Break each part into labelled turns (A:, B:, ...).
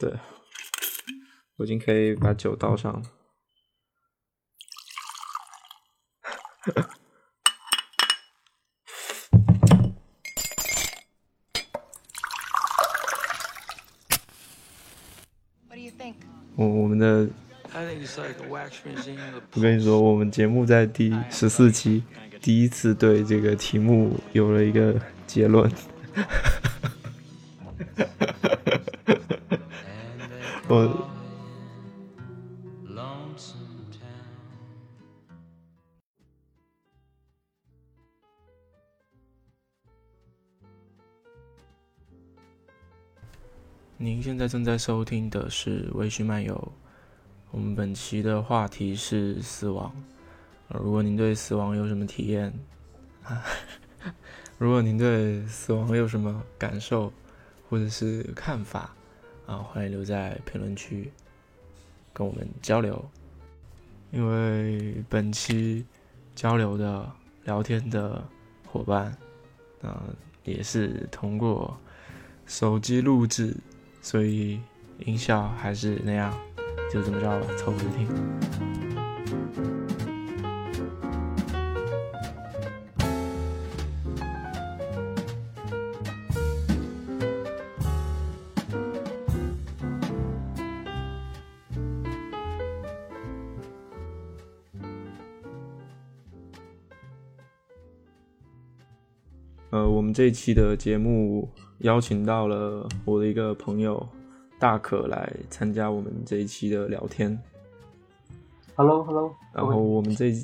A: 对，我已经可以把酒倒上了。我我们的，我跟你说，我们节目在第十四期第一次对这个题目有了一个结论。我。您现在正在收听的是《微醺漫游》，我们本期的话题是死亡。如果您对死亡有什么体验，如果您对死亡有什么感受或者是看法啊，欢迎留在评论区跟我们交流。因为本期交流的聊天的伙伴，啊，也是通过手机录制。所以音效还是那样，就这么着吧，凑合着听。们这一期的节目。邀请到了我的一个朋友大可来参加我们这一期的聊天。
B: Hello，Hello。
A: 然后我们这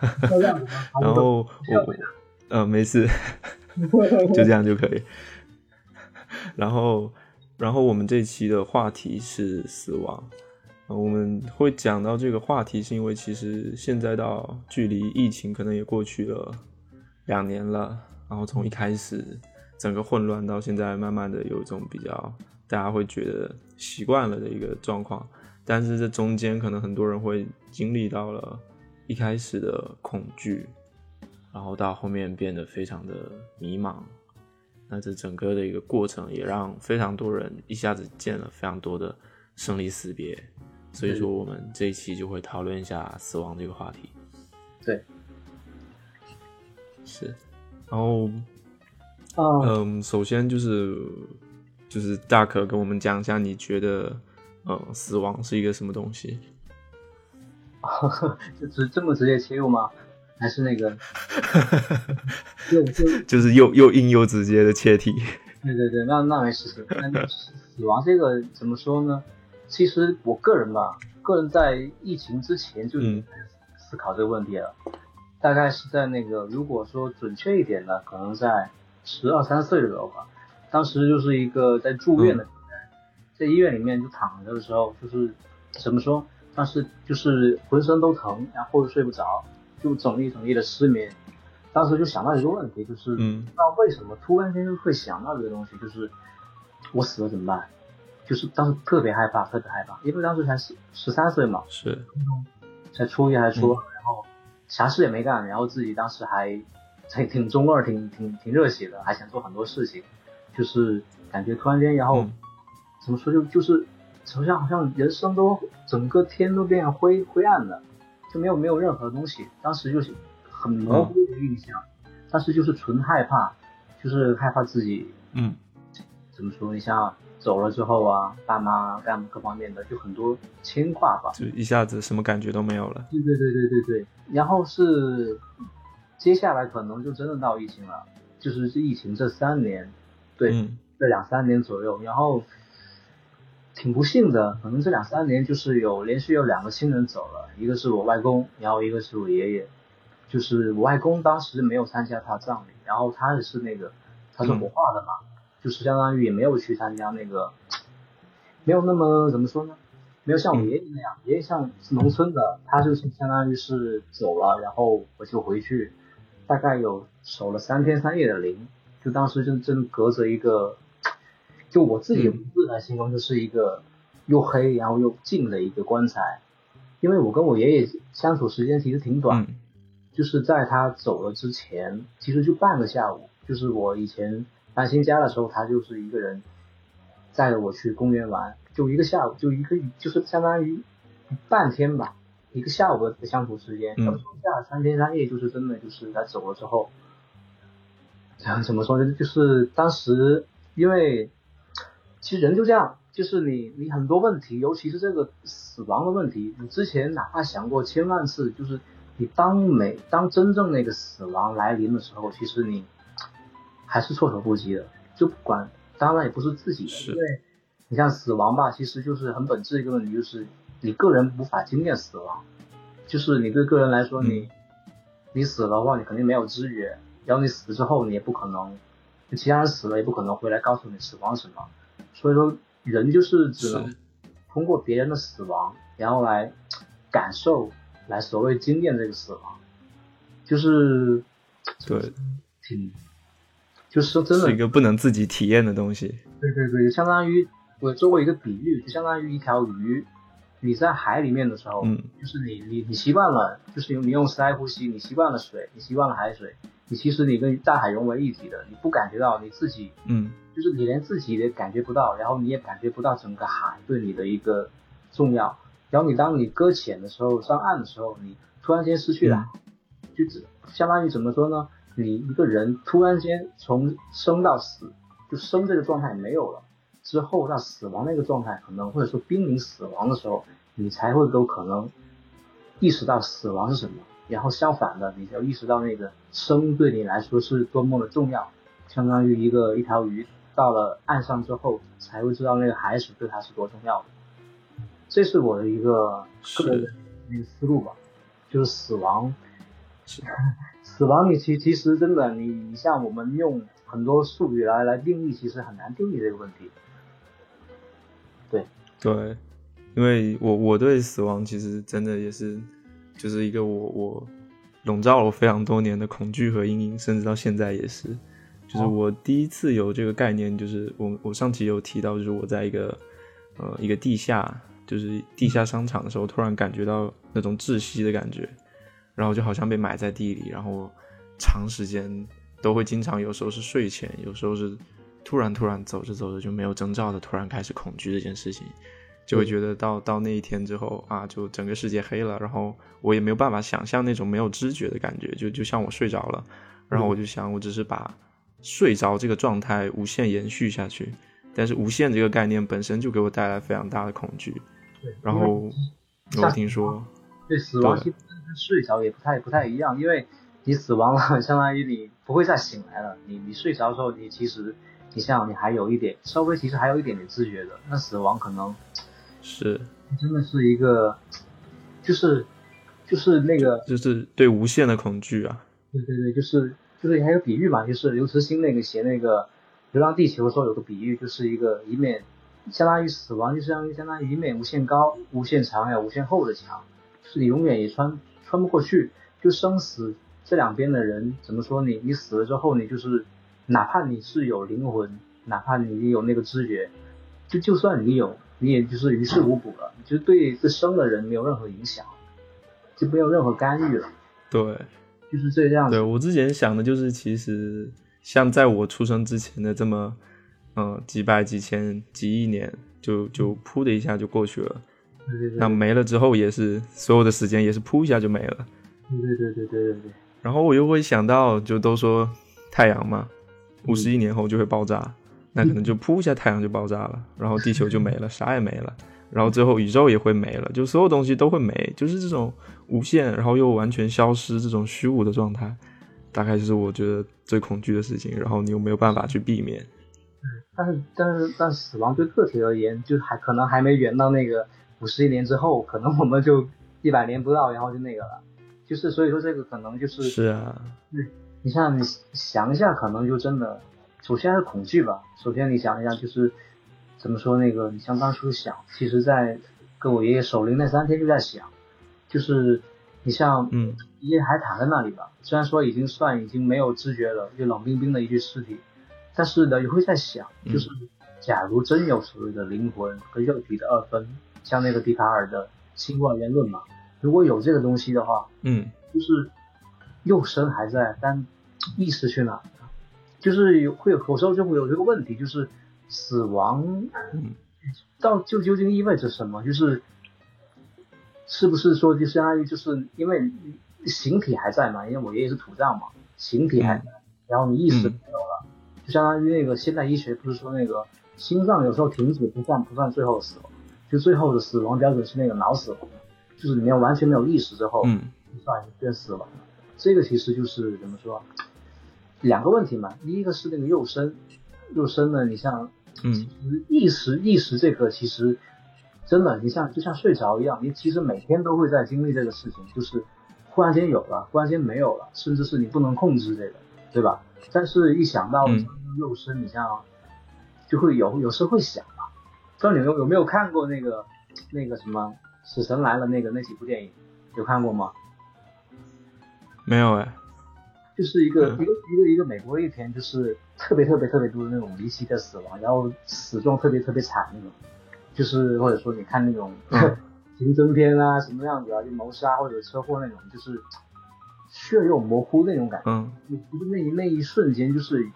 A: 然后我，呃，没事，就这样就可以。然后，然后我们这期的话题是死亡。我们会讲到这个话题，是因为其实现在到距离疫情可能也过去了两年了。然后从一开始。整个混乱到现在，慢慢的有一种比较大家会觉得习惯了的一个状况，但是这中间可能很多人会经历到了一开始的恐惧，然后到后面变得非常的迷茫，那这整个的一个过程也让非常多人一下子见了非常多的生离死别，所以说我们这一期就会讨论一下死亡这个话题。
B: 对，
A: 是，然后。嗯，首先就是就是大可跟我们讲一下，你觉得呃死亡是一个什么东西？
B: 就直这么直接切入吗？还是那个？
A: 就就就是又又硬又直接的切题。
B: 对对对，那那没事。那死亡这个怎么说呢？其实我个人吧，个人在疫情之前就思考这个问题了。大概是在那个，如果说准确一点呢，可能在。十二三岁的时候吧，当时就是一个在住院的，在医院里面就躺着的时候，就是怎么说，当时就是浑身都疼，然后睡不着，就整夜整夜的失眠。当时就想到一个问题，就是，嗯，那为什么突然间会想到这个东西？就是我死了怎么办？就是当时特别害怕，特别害怕，因为当时才十十三岁嘛，
A: 是，
B: 才初一还是初啥事也没干，然后自己当时还。挺挺中二，挺挺挺热血的，还想做很多事情，就是感觉突然间，然后怎么说就就是好像好像人生都整个天都变灰灰暗了，就没有没有任何东西。当时就是很模糊的印象，但是就是纯害怕，就是害怕自己，
A: 嗯，
B: 怎么说？你像走了之后啊，爸妈干各方面的就很多牵挂吧，
A: 就一下子什么感觉都没有了。
B: 对对对对对对，然后是。接下来可能就真的到疫情了，就是这疫情这三年，对，这两三年左右，然后挺不幸的，可能这两三年就是有连续有两个亲人走了，一个是我外公，然后一个是我爷爷，就是我外公当时没有参加他葬礼，然后他也是那个他是火化的嘛，就是相当于也没有去参加那个，没有那么怎么说呢？没有像我爷爷那样，爷爷像是农村的，他就是相当于是走了，然后我就回去。大概有守了三天三夜的灵，就当时就真隔着一个，就我自己文字来形容，就是一个又黑然后又静的一个棺材。因为我跟我爷爷相处时间其实挺短，就是在他走了之前，其实就半个下午。就是我以前搬新家的时候，他就是一个人载着我去公园玩，就一个下午，就一个就是相当于半天吧，一个下午的相处时间。嗯。下三天三夜，就是真的，就是他走了之后，怎么说呢？就是当时因为其实人就这样，就是你你很多问题，尤其是这个死亡的问题，你之前哪怕想过千万次，就是你当每当真正那个死亡来临的时候，其实你还是措手不及的，就不管。当然也不是自己的，因为你像死亡吧，其实就是很本质一个问题，就是你个人无法经验死亡，就是你对个人来说，你你死了的话，你肯定没有知觉，然后你死之后，你也不可能，其他人死了也不可能回来告诉你死亡什么，所以说人就是只能通过别人的死亡，然后来感受，来所谓经验这个死亡，就是
A: 对，
B: 挺。就是说，真的
A: 是一个不能自己体验的东西。
B: 对对对，相当于我做过一个比喻，就相当于一条鱼，你在海里面的时候，
A: 嗯，
B: 就是你你你习惯了，就是用你用鳃呼吸，你习惯了水，你习惯了海水，你其实你跟大海融为一体的，你不感觉到你自己，
A: 嗯，
B: 就是你连自己也感觉不到，然后你也感觉不到整个海对你的一个重要。然后你当你搁浅的时候，上岸的时候，你突然间失去了，就相当于怎么说呢？你一个人突然间从生到死，就生这个状态没有了，之后到死亡那个状态，可能或者说濒临死亡的时候，你才会有可能意识到死亡是什么。然后相反的，你要意识到那个生对你来说是多么的重要，相当于一个一条鱼到了岸上之后，才会知道那个海水对它是多重要的。这是我的一个个人的一个思路吧，就是死亡。死亡，你其其实真的，你你像我们用很多术语来来定义，其实很难定义这个问题。对
A: 对，因为我我对死亡其实真的也是，就是一个我我笼罩了我非常多年的恐惧和阴影，甚至到现在也是。就是我第一次有这个概念，就是我我上期有提到，就是我在一个呃一个地下，就是地下商场的时候，突然感觉到那种窒息的感觉。然后就好像被埋在地里，然后长时间都会经常，有时候是睡前，有时候是突然突然走着走着就没有征兆的突然开始恐惧这件事情，就会觉得到到那一天之后啊，就整个世界黑了，然后我也没有办法想象那种没有知觉的感觉，就就像我睡着了，然后我就想我只是把睡着这个状态无限延续下去，但是无限这个概念本身就给我带来非常大的恐惧，然后我听说
B: 对死亡。睡着也不太不太一样，因为你死亡了，相当于你不会再醒来了。你你睡着的时候，你其实你像你还有一点稍微，其实还有一点点知觉的。那死亡可能
A: 是
B: 真的是一个，就是就是那个
A: 就是对无限的恐惧啊。
B: 对对对，就是就是还有比喻嘛，就是刘慈欣那个写那个《流浪地球》的时候有个比喻，就是一个一面相当于死亡，就相当于相当于一面无限高、无限长还有无限厚的墙，就是你永远也穿。穿不过去，就生死这两边的人怎么说？你你死了之后，你就是哪怕你是有灵魂，哪怕你有那个知觉，就就算你有，你也就是于事无补了，就对这生的人没有任何影响，就没有任何干预了。
A: 对，
B: 就是这样。
A: 对我之前想的就是，其实像在我出生之前的这么，嗯，几百、几千、几亿年，就就噗的一下就过去了。那没了之后也是所有的时间也是扑一下就没了。
B: 对对对对对对对。
A: 然后我又会想到，就都说太阳嘛，五十亿年后就会爆炸，那可能就扑一下太阳就爆炸了，然后地球就没了，啥也没了，然后最后宇宙也会没了，就所有东西都会没，就是这种无限然后又完全消失这种虚无的状态，大概就是我觉得最恐惧的事情。然后你又没有办法去避免。
B: 但是但是但死亡对个体而言，就还可能还没圆到那个。五十一年之后，可能我们就一百年不到，然后就那个了，就是所以说这个可能就是
A: 是啊，
B: 对，你像你想一下，可能就真的，首先是恐惧吧。首先你想一下，就是怎么说那个，你像当初想，其实在跟我爷爷守灵那三天就在想，就是你像
A: 嗯，
B: 爷爷还躺在那里吧，虽然说已经算已经没有知觉了，就冷冰冰的一具尸体，但是呢也会在想，就是假如真有所谓的灵魂和肉体的二分。像那个笛卡尔的新冠元论嘛，如果有这个东西的话，
A: 嗯，
B: 就是肉身还在，但意识去哪？就是有会有有时候就会有这个问题，就是死亡到就究竟意味着什么？就是是不是说就相当于就是因为形体还在嘛？因为我爷爷是土葬嘛，形体还在，然后你意识没有了，就相当于那个现代医学不是说那个心脏有时候停止不算不算最后死亡，就最后的死亡标准是那个脑死亡，就是里面完全没有意识之后，
A: 嗯，
B: 算变死亡了。这个其实就是怎么说？两个问题嘛，第一个是那个肉身，肉身呢，你像，
A: 嗯，
B: 意识意识这个其实真的，你像就像睡着一样，你其实每天都会在经历这个事情，就是忽然间有了，忽然间没有了，甚至是你不能控制这个，对吧？但是一想到肉身，你像就会有有时候会想啊，不知道你有有没有看过那个那个什么《死神来了》那个那几部电影，有看过吗？
A: 没有哎。
B: 就是一个一个一个一个美国一篇，就是特别特别特别多的那种离奇的死亡，然后死状特别特别惨那种，就是或者说你看那种 刑侦片啊什么样子啊，就谋杀或者车祸那种，就是血肉模糊那种感觉。那一那一瞬间，就是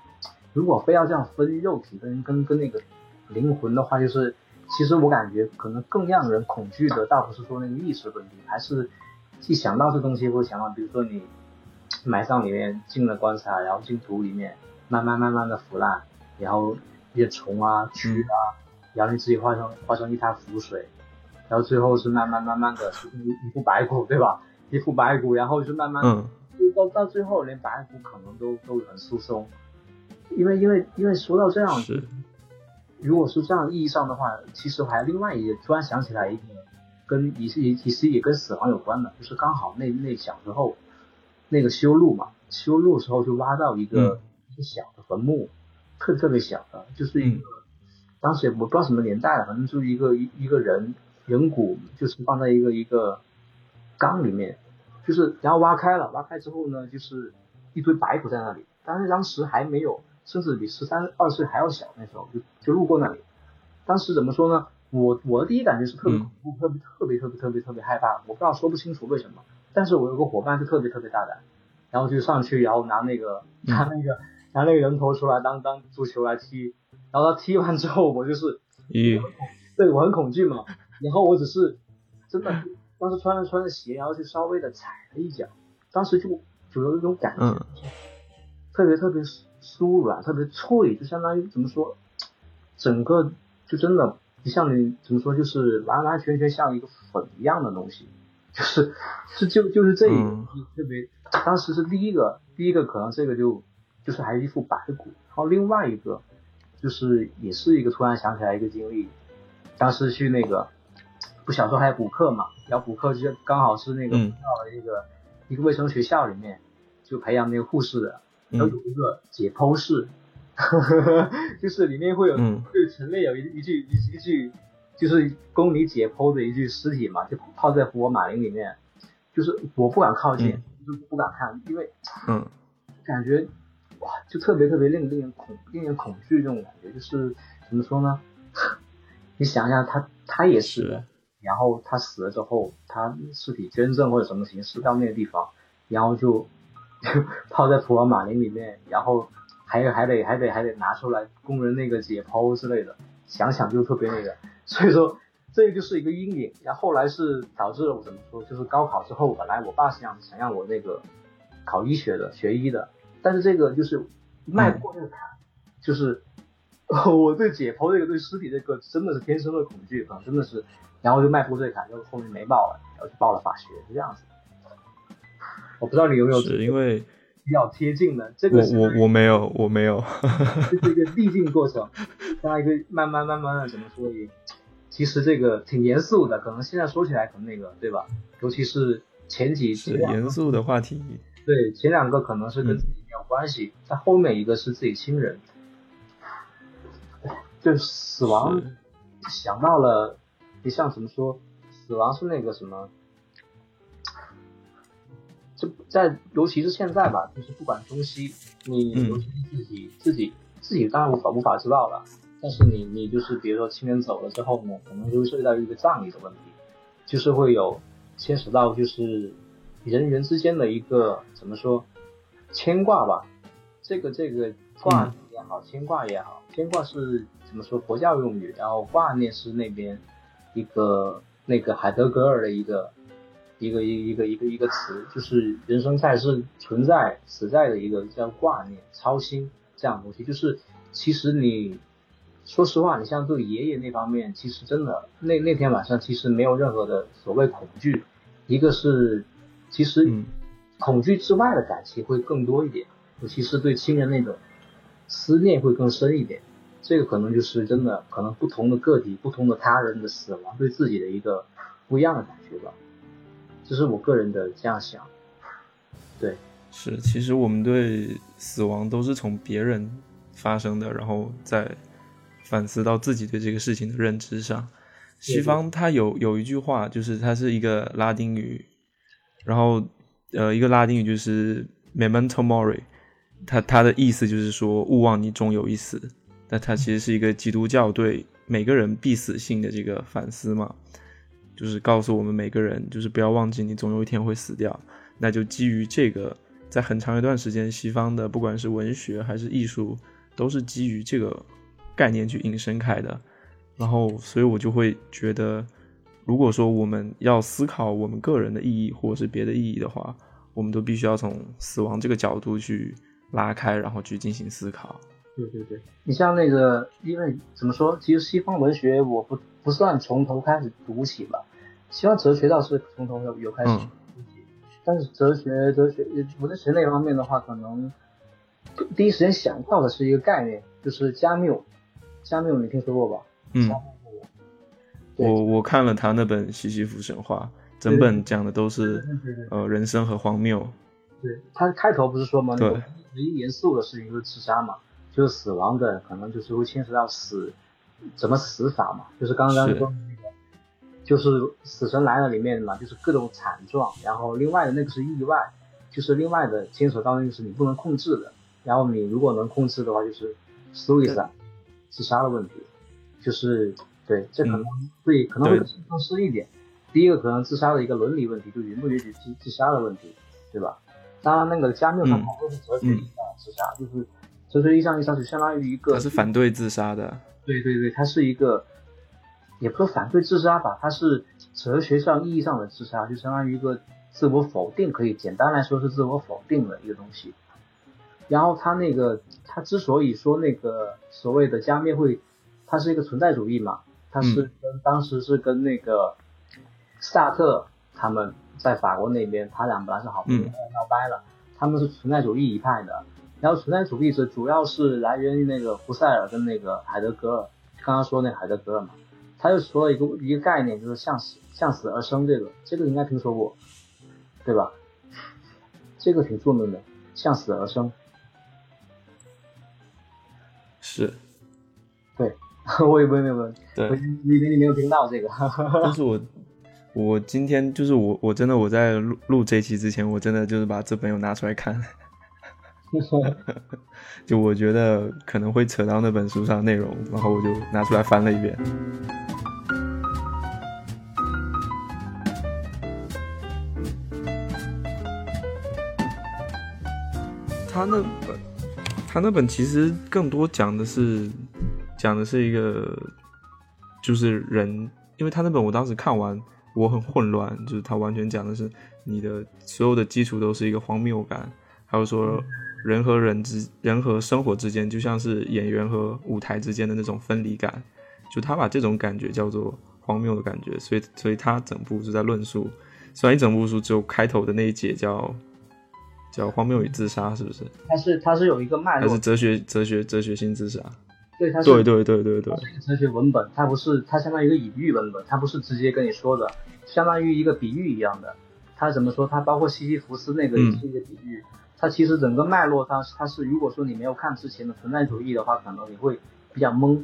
B: 如果非要这样分肉体跟跟跟那个灵魂的话，就是其实我感觉可能更让人恐惧的，倒不是说那个意识问题，还是既想到这东西会想到，比如说你。埋葬里面进了棺材，然后进土里面，慢慢慢慢的腐烂，然后一些虫啊、蛆啊，然后你自己化成化成一滩腐水，然后最后是慢慢慢慢的一一副白骨，对吧？一副白骨，然后就慢慢，就到到最后连白骨可能都都很疏松，因为因为因为说到这样，
A: 是，
B: 如果是这样意义上的话，其实还另外一个，突然想起来一个，跟也是也其实也跟死亡有关的，就是刚好那那小时候。那个修路嘛，修路时候就挖到一个一个小的坟墓，特特别小的，就是一个，当时也不知道什么年代了，反正就是一个一一个人人骨，就是放在一个一个缸里面，就是然后挖开了，挖开之后呢，就是一堆白骨在那里，但是当时还没有，甚至比十三二岁还要小，那时候就就路过那里，当时怎么说呢？我我的第一感觉是特别恐怖，特别特别特别特别特别害怕，我不知道说不清楚为什么。但是我有个伙伴就特别特别大胆，然后就上去，然后拿那个拿那个拿那个人头出来当当足球来踢，然后他踢完之后，我就是，
A: 咦，
B: 对我很恐惧嘛，然后我只是真的当时穿着穿着鞋，然后就稍微的踩了一脚，当时就就有一种感觉，特别特别酥软，特别脆，就相当于怎么说，整个就真的不像你怎么说，就是完完全全像一个粉一样的东西。就是，是就就是这一个特别，当时是第一个，第一个可能这个就就是还是一副白骨，然后另外一个就是也是一个突然想起来一个经历，当时去那个不小时候还要补课嘛，然后补课就刚好是那个到了一个一个卫生学校里面，就培养那个护士的，然后有一个解剖室，就是里面会有就陈列有一一具一一具。就是供你解剖的一具尸体嘛，就泡在福尔马林里面，就是我不敢靠近，就不敢看，因为
A: 嗯，
B: 感觉哇，就特别特别令令人恐令人恐惧这种感觉，就是怎么说呢？你想想，他他也是，然后他死了之后，他尸体捐赠或者什么形式到那个地方，然后就就 泡在福尔马林里面，然后还还得还得还得拿出来供人那个解剖之类的，想想就特别那个。所以说，这个就是一个阴影。然后后来是导致我怎么说，就是高考之后，本来我爸是想想让我那个考医学的，学医的，但是这个就是迈不过这个坎，就是我对解剖这个对尸体这个真的是天生的恐惧，可能真的是，然后就迈不过这个坎，就后面没报了，然后就报了法学，是这样子。我不知道你有没有
A: 是因为
B: 比较贴近的这个，
A: 我我我没有我没有，
B: 这是一个递进过程，这样一个慢慢慢慢的怎么说也。其实这个挺严肃的，可能现在说起来可能那个，对吧？尤其是前几
A: 是严肃的话题。
B: 对，前两个可能是跟自己没有关系，在后面一个是自己亲人。就死亡，想到了，你像怎么说？死亡是那个什么？就在，尤其是现在吧，就是不管中西，你尤其是自己自己自己当然无法无法知道了。但是你你就是比如说亲人走了之后呢，可能就会涉及到一个葬礼的问题，就是会有牵扯到就是人与人之间的一个怎么说牵挂吧，这个这个挂也好，牵挂也好，牵挂是怎么说佛教用语，然后挂念是那边一个那个海德格尔的一个一个一一个一个一个词，就是人生在世存在实在的一个叫挂念、操心这样东西。就是其实你说实话，你像对爷爷那方面，其实真的那那天晚上其实没有任何的所谓恐惧，一个是其实恐惧之外的感情会更多一点。尤其是对亲人那种思念会更深一点，这个可能就是真的，可能不同的个体、不同的他人的死亡对自己的一个不一样的感觉吧，这是我个人的这样想。对，
A: 是，其实我们对死亡都是从别人发生的，然后再反思到自己对这个事情的认知上。西方它有有一句话，就是它是一个拉丁语，然后呃，一个拉丁语就是 memento mori。它它的意思就是说，勿忘你终有一死。那它其实是一个基督教对每个人必死性的这个反思嘛，就是告诉我们每个人，就是不要忘记你总有一天会死掉。那就基于这个，在很长一段时间，西方的不管是文学还是艺术，都是基于这个概念去引申开的。然后，所以我就会觉得，如果说我们要思考我们个人的意义或者是别的意义的话，我们都必须要从死亡这个角度去。拉开，然后去进行思考。
B: 对对对，你像那个，因为怎么说，其实西方文学我不不算从头开始读起吧，西方哲学倒是从头有有开始但是哲学哲学我在学那方面的话，可能第一时间想到的是一个概念，就是加缪。加缪你听说过吧？
A: 嗯。我我看了他那本《西西弗神话》，整本讲的都是呃人生和荒谬。
B: 对他开头不是说吗？对。唯一严肃的事情就是自杀嘛，就是死亡的可能就是会牵扯到死怎么死法嘛，就是刚刚说那个，就是死神来了里面嘛，就是各种惨状，然后另外的那个是意外，就是另外的牵扯到那个是你不能控制的，然后你如果能控制的话就是 suicide 自杀的问题，就是对，这可能会可能会更深一点。第一个可能自杀的一个伦理问题，就允不允许自自杀的问题，对吧？当然，那个加缪他们都是哲学意义上自杀，就是哲学意义上就相当于一个，
A: 他是反对自杀的。
B: 对对对，他是一个，也不是反对自杀吧，它是哲学上意义上的自杀，就相当于一个自我否定，可以简单来说是自我否定的一个东西。然后他那个，他之所以说那个所谓的加缪会，他是一个存在主义嘛，他是跟当时是跟那个萨特他们。在法国那边，他俩本来是好朋友，闹掰了。他们是存在主义一派的，然后存在主义者主要是来源于那个胡塞尔跟那个海德格尔。刚刚说那海德格尔嘛，他就说了一个一个概念，就是向死向死而生这个，这个应该听说过，对吧？这个挺著名的，向死而生。
A: 是，
B: 对，我也没有没有，
A: 对，
B: 你你没有听到这个，
A: 但是我。我今天就是我，我真的我在录录这期之前，我真的就是把这本又拿出来看，就我觉得可能会扯到那本书上的内容，然后我就拿出来翻了一遍。他那本，他那本其实更多讲的是，讲的是一个，就是人，因为他那本我当时看完。我很混乱，就是他完全讲的是你的所有的基础都是一个荒谬感，还有说人和人之人和生活之间就像是演员和舞台之间的那种分离感，就他把这种感觉叫做荒谬的感觉，所以所以他整部是在论述，虽然一整部书只有开头的那一节叫叫荒谬与自杀，是不是？
B: 它是它是有一个脉
A: 络，它是哲学哲学哲学性自杀？
B: 对，它
A: 是对对对对对，
B: 是一个哲学文本，它不是，它相当于一个隐喻文本，它不是直接跟你说的，相当于一个比喻一样的。它怎么说？它包括西西弗斯那个也是一个比喻。它其实整个脉络，它它是如果说你没有看之前的存在主义的话，可能你会比较懵。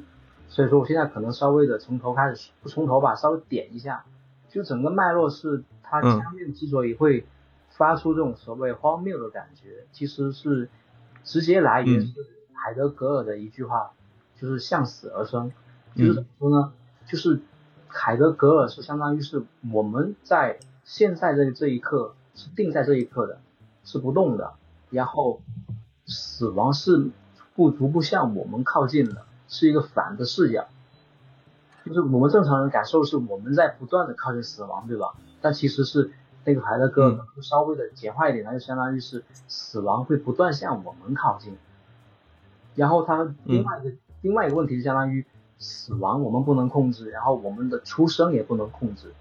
B: 所以说我现在可能稍微的从头开始，不从头吧，稍微点一下，就整个脉络是它前面之所以会发出这种所谓荒谬的感觉，其实是直接来源是海德格尔的一句话。就是向死而生，就是怎么说呢？就是海德格尔是相当于是我们在现在这这一刻是定在这一刻的，是不动的。然后死亡是不逐步向我们靠近的，是一个反的视角。就是我们正常人感受是我们在不断的靠近死亡，对吧？但其实是那个海德格稍微的简化一点，那就相当于是死亡会不断向我们靠近。然后他另外一个另外一个问题是相当于死亡我们不能控制，然后我们的出生也不能控制。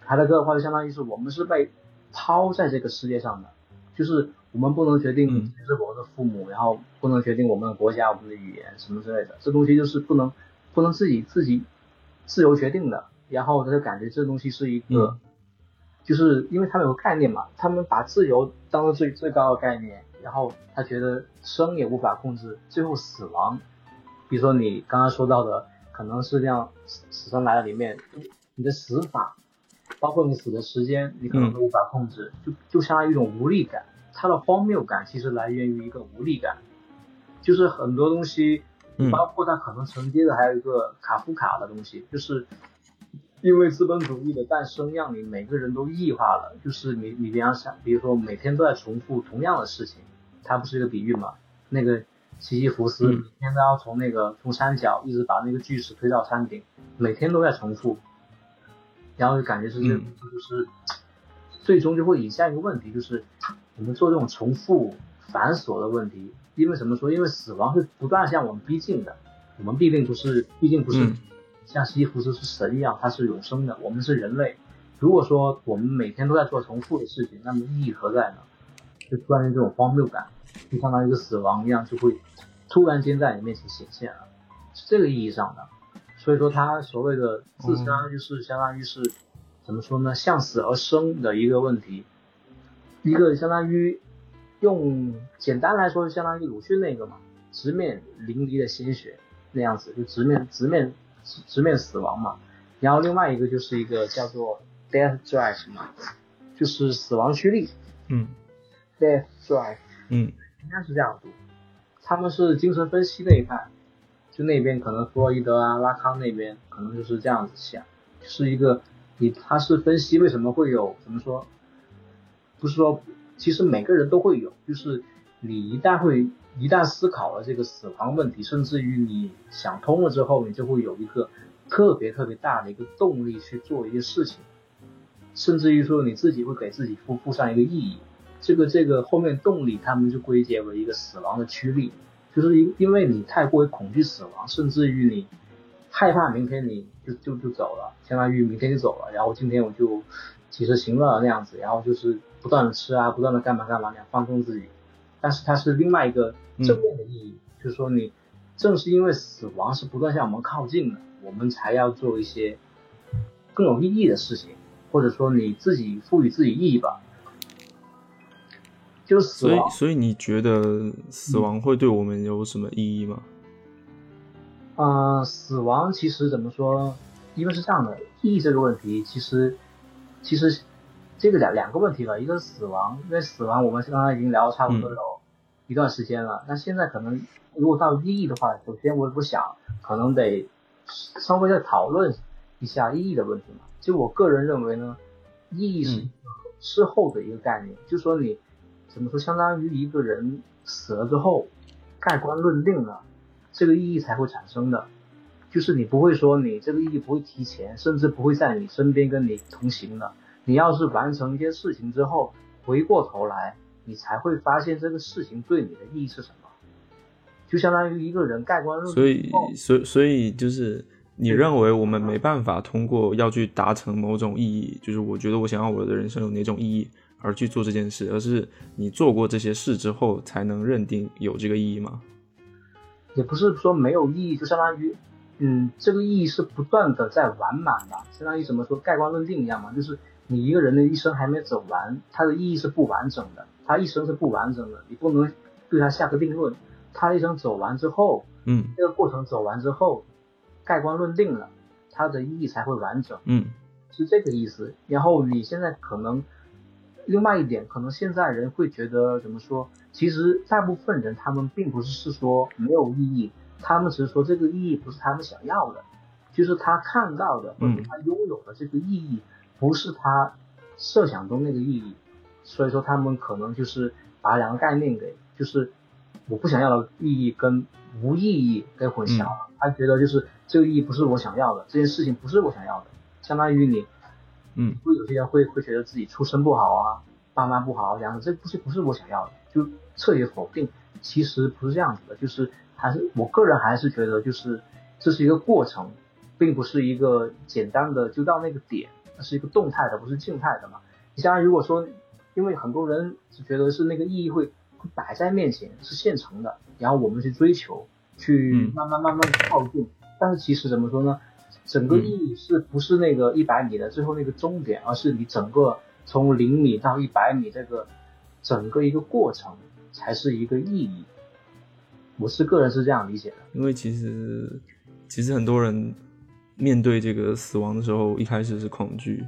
B: 海德格的话就相当于是我们是被抛在这个世界上的，就是我们不能决定谁是我们的父母，然后不能决定我们的国家、我们的语言什么之类的，这东西就是不能。不能自己自己自由决定的，然后他就感觉这东西是一个，就是因为他们有个概念嘛，他们把自由当做最最高的概念，然后他觉得生也无法控制，最后死亡，比如说你刚刚说到的，可能是像死死神来了里面，你的死法，包括你死的时间，你可能都无法控制，就就相当于一种无力感，它的荒谬感其实来源于一个无力感，就是很多东西。包括它可能承接的还有一个卡夫卡的东西，就是因为资本主义的诞生，让你每个人都异化了。就是你你比方想，比如说每天都在重复同样的事情，它不是一个比喻嘛？那个西西弗斯每天都要从那个从山脚一直把那个巨石推到山顶，每天都在重复，然后就感觉是这，就是 最终就会引向一个问题，就是我们做这种重复繁琐的问题。因为什么说？因为死亡是不断向我们逼近的，我们必定不是，毕竟不是像西弗斯是神一样，他是永生的，我们是人类。如果说我们每天都在做重复的事情，那么意义何在呢？就突然间这种荒谬感，就相当于一个死亡一样，就会突然间在你面前显现了，是这个意义上的。所以说他所谓的自杀，就是相当于是怎么说呢？向死而生的一个问题，一个相当于。用简单来说，就相当于鲁迅那个嘛，直面淋漓的鲜血那样子，就直面直面直面死亡嘛。然后另外一个就是一个叫做 death drive 嘛，就是死亡驱力。
A: 嗯
B: ，death drive，
A: 嗯，
B: 应该是这样读。他们是精神分析那一派，就那边可能弗洛伊德啊、拉康那边可能就是这样子想，是一个你他是分析为什么会有怎么说，不是说。其实每个人都会有，就是你一旦会一旦思考了这个死亡问题，甚至于你想通了之后，你就会有一个特别特别大的一个动力去做一件事情，甚至于说你自己会给自己附附上一个意义。这个这个后面动力，他们就归结为一个死亡的驱力，就是因因为你太过于恐惧死亡，甚至于你害怕明天你就就就走了，相当于明天就走了，然后今天我就及时行乐那样子，然后就是。不断的吃啊，不断的干嘛干嘛，你要放松自己。但是它是另外一个正面的意义，就是说你正是因为死亡是不断向我们靠近的，我们才要做一些更有意义的事情，或者说你自己赋予自己意义吧。就是
A: 所以，所以你觉得死亡会对我们有什么意义吗？
B: 啊，死亡其实怎么说？因为是这样的，意义这个问题，其实其实。这个两两个问题吧，一个是死亡，因为死亡我们刚刚已经聊的差不多有一段时间了。那现在可能如果到意义的话，首先我不想可能得稍微再讨论一下意义的问题嘛。就我个人认为呢，意义是事后的一个概念，就说你怎么说，相当于一个人死了之后，盖棺论定了，这个意义才会产生的。就是你不会说你这个意义不会提前，甚至不会在你身边跟你同行的。你要是完成一些事情之后，回过头来，你才会发现这个事情对你的意义是什么。就相当于一个人盖棺论定。
A: 所以，所所以就是你认为我们没办法通过要去达成某种意义，就是我觉得我想要我的人生有哪种意义而去做这件事，而是你做过这些事之后才能认定有这个意义吗？
B: 也不是说没有意义，就相当于，嗯，这个意义是不断的在完满的，相当于怎么说盖棺论定一样嘛，就是。你一个人的一生还没走完，他的意义是不完整的，他一生是不完整的，你不能对他下个定论。他一生走完之后，
A: 嗯，
B: 这个过程走完之后，盖棺论定了，他的意义才会完整，
A: 嗯，
B: 是这个意思。然后你现在可能另外一点，可能现在人会觉得怎么说？其实大部分人他们并不是是说没有意义，他们只是说这个意义不是他们想要的，就是他看到的或者他拥有的这个意义。不是他设想中那个意义，所以说他们可能就是把两个概念给，就是我不想要的意义跟无意义给混淆了。他觉得就是这个意义不是我想要的，这件事情不是我想要的，相当于你，
A: 嗯，
B: 会有些人会会觉得自己出身不好啊，爸妈不好这样子，这不是不是我想要的，就彻底否定。其实不是这样子的，就是还是我个人还是觉得就是这是一个过程，并不是一个简单的就到那个点，它是一个动态的，不是静态的嘛。你像如果说，因为很多人是觉得是那个意义会摆在面前，是现成的，然后我们去追求，去慢慢慢慢的靠近。但是其实怎么说呢？整个意义是不是那个一百米的最后那个终点，而是你整个从零米到一百米这个整个一个过程才是一个意义。我是个人是这样理解的，
A: 因为其实其实很多人面对这个死亡的时候，一开始是恐惧。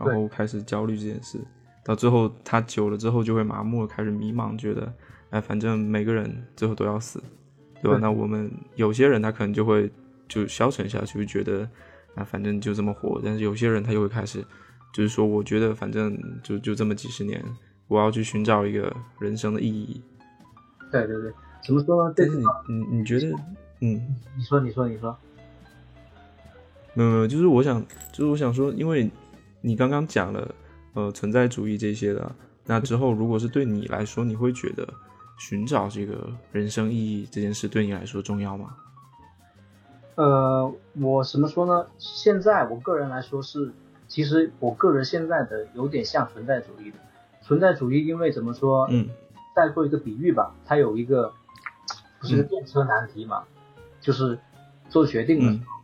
A: 然后开始焦虑这件事，到最后他久了之后就会麻木，开始迷茫，觉得，哎，反正每个人最后都要死，对吧？那我们有些人他可能就会就消沉下去，觉得，啊，反正就这么活。但是有些人他又会开始，就是说，我觉得反正就就这么几十年，我要去寻找一个人生的意义。
B: 对对对，怎么说呢？
A: 但是你你你觉得，嗯，
B: 你说你说你说，
A: 没有没有，就是我想就是我想说，因为。你刚刚讲了，呃，存在主义这些的，那之后如果是对你来说，你会觉得寻找这个人生意义这件事对你来说重要吗？
B: 呃，我怎么说呢？现在我个人来说是，其实我个人现在的有点像存在主义的。存在主义因为怎么说？
A: 嗯，
B: 再做一个比喻吧，它有一个不是电车难题嘛，就是做决定的时候，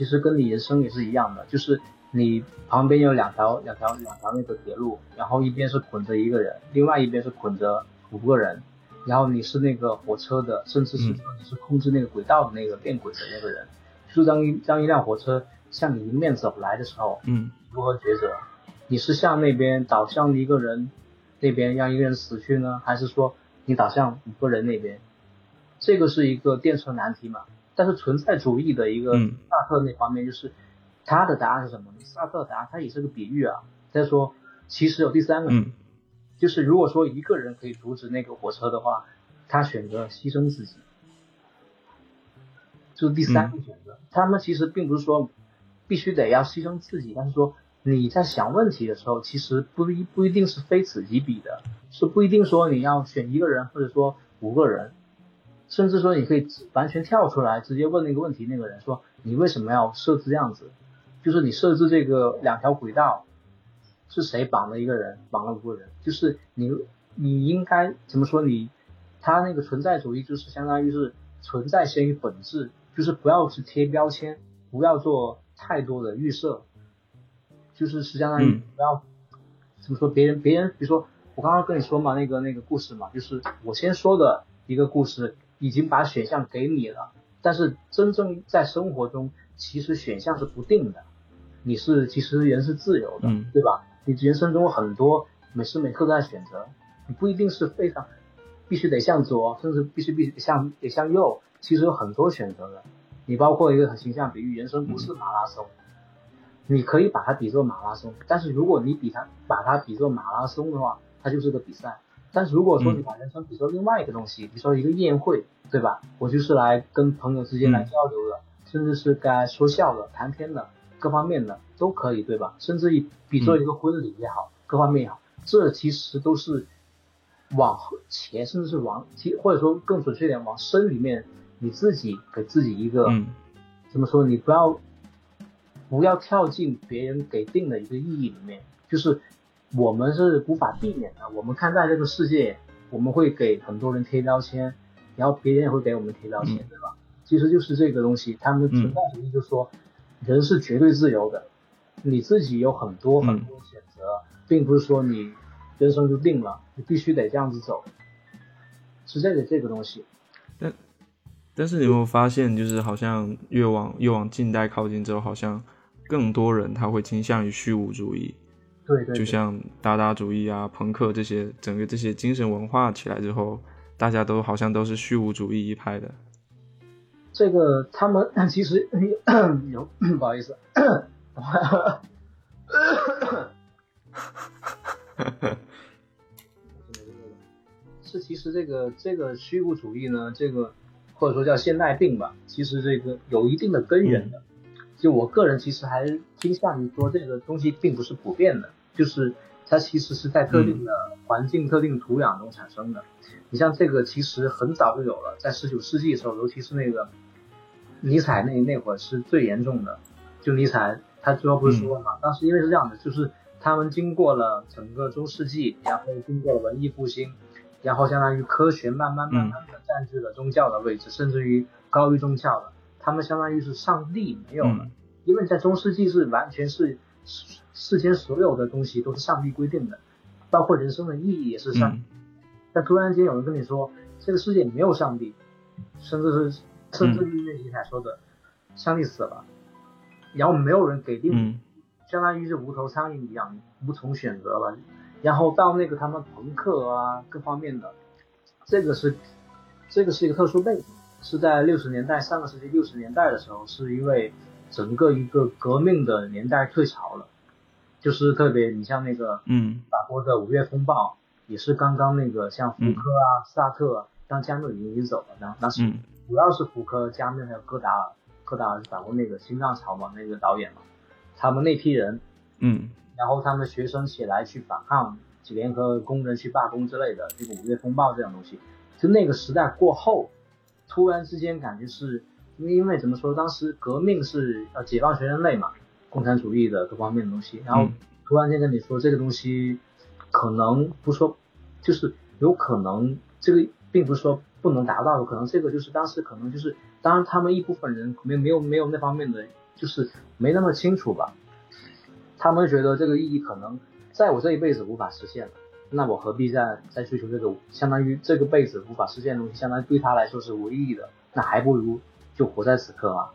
B: 其实跟你人生也是一样的，就是。你旁边有两条两条两条那个铁路，然后一边是捆着一个人，另外一边是捆着五个人，然后你是那个火车的，甚至是说你是控制那个轨道的那个变轨的那个人，就当一当一辆火车向你迎面走来的时候，
A: 嗯，
B: 如何抉择？你是向那边倒向一个人那边让一个人死去呢，还是说你倒向五个人那边？这个是一个电车难题嘛？但是存在主义的一个萨特那方面就是。他的答案是什么？萨特答案，他也是个比喻啊。他说，其实有第三个，就是如果说一个人可以阻止那个火车的话，他选择牺牲自己，就是第三个选择。他们其实并不是说必须得要牺牲自己，但是说你在想问题的时候，其实不一不一定是非此即彼的，是不一定说你要选一个人或者说五个人，甚至说你可以完全跳出来直接问那个问题，那个人说你为什么要设置这样子？就是你设置这个两条轨道，是谁绑了一个人，绑了五个人？就是你，你应该怎么说？你，他那个存在主义就是相当于是存在先于本质，就是不要去贴标签，不要做太多的预设，就是是相当于不要怎么说？别人别人，比如说我刚刚跟你说嘛，那个那个故事嘛，就是我先说的一个故事，已经把选项给你了，但是真正在生活中，其实选项是不定的。你是其实人是自由的，对吧？你人生中很多每时每刻都在选择，你不一定是非常必须得向左，甚至必须必须向得向右，其实有很多选择的。你包括一个很形象比喻，人生不是马拉松，你可以把它比作马拉松，但是如果你比它把它比作马拉松的话，它就是个比赛。但是如果说你把人生比作另外一个东西，比如说一个宴会，对吧？我就是来跟朋友之间来交流的，甚至是该说笑的、谈天的。各方面的都可以，对吧？甚至于比作一个婚礼也好，各方面也好，这其实都是往前，甚至是往，其或者说更准确点，往深里面，你自己给自己一个，怎么说？你不要不要跳进别人给定的一个意义里面，就是我们是无法避免的。我们看待这个世界，我们会给很多人贴标签，然后别人也会给我们贴标签，对吧？其实就是这个东西，他们存在主义就说。人是绝对自由的，你自己有很多很多选择，并不是说你人生就定了，你必须得这样子走，是这个这个东西。
A: 但但是你有没有发现，就是好像越往越往近代靠近之后，好像更多人他会倾向于虚无主义。
B: 对对。
A: 就像达达主义啊、朋克这些，整个这些精神文化起来之后，大家都好像都是虚无主义一派的。
B: 这个他们 其实 有不好意思，是其实这个这个虚无主义呢，这个或者说叫现代病吧，其实这个有一定的根源的。就我个人其实还倾向于说，这个东西并不是普遍的，就是它其实是在特定的环境、特定土壤中产生的。你像这个其实很早就有了，在十九世纪的时候，尤其是那个尼采那那会儿是最严重的。就尼采他最后不是说了嘛，当时因为是这样的，就是他们经过了整个中世纪，然后经过了文艺复兴，然后相当于科学慢慢慢慢的占据了宗教的位置，甚至于高于宗教了。他们相当于是上帝没有了，因为在中世纪是完全是世间所有的东西都是上帝规定的，包括人生的意义也是上帝。但突然间有人跟你说这个世界没有上帝，甚至是甚至于那尼采说的上帝死了，然后没有人给定，相当于是无头苍蝇一样无从选择了。然后到那个他们朋克啊各方面的，这个是这个是一个特殊背景。是在六十年代，上个世纪六十年代的时候，是因为整个一个革命的年代退潮了，就是特别你像那个，
A: 嗯，
B: 法国的五月风暴，也是刚刚那个像福柯啊、萨特，像加缪已经已经走了，那那是主要是福柯、加缪还有戈达尔，戈达尔是法国那个新浪潮嘛那个导演嘛，他们那批人，
A: 嗯，
B: 然后他们学生起来去反抗，去联合工人去罢工之类的，这个五月风暴这种东西，就那个时代过后。突然之间感觉是，因为因为怎么说，当时革命是要解放全人类嘛，共产主义的各方面的东西，然后突然间跟你说这个东西，可能不说，就是有可能这个并不是说不能达到，可能这个就是当时可能就是，当然他们一部分人没没有没有那方面的，就是没那么清楚吧，他们觉得这个意义可能在我这一辈子无法实现了。那我何必再再追求这个相当于这个辈子无法实现的东西，相当于对他来说是无意义的，那还不如就活在此刻啊。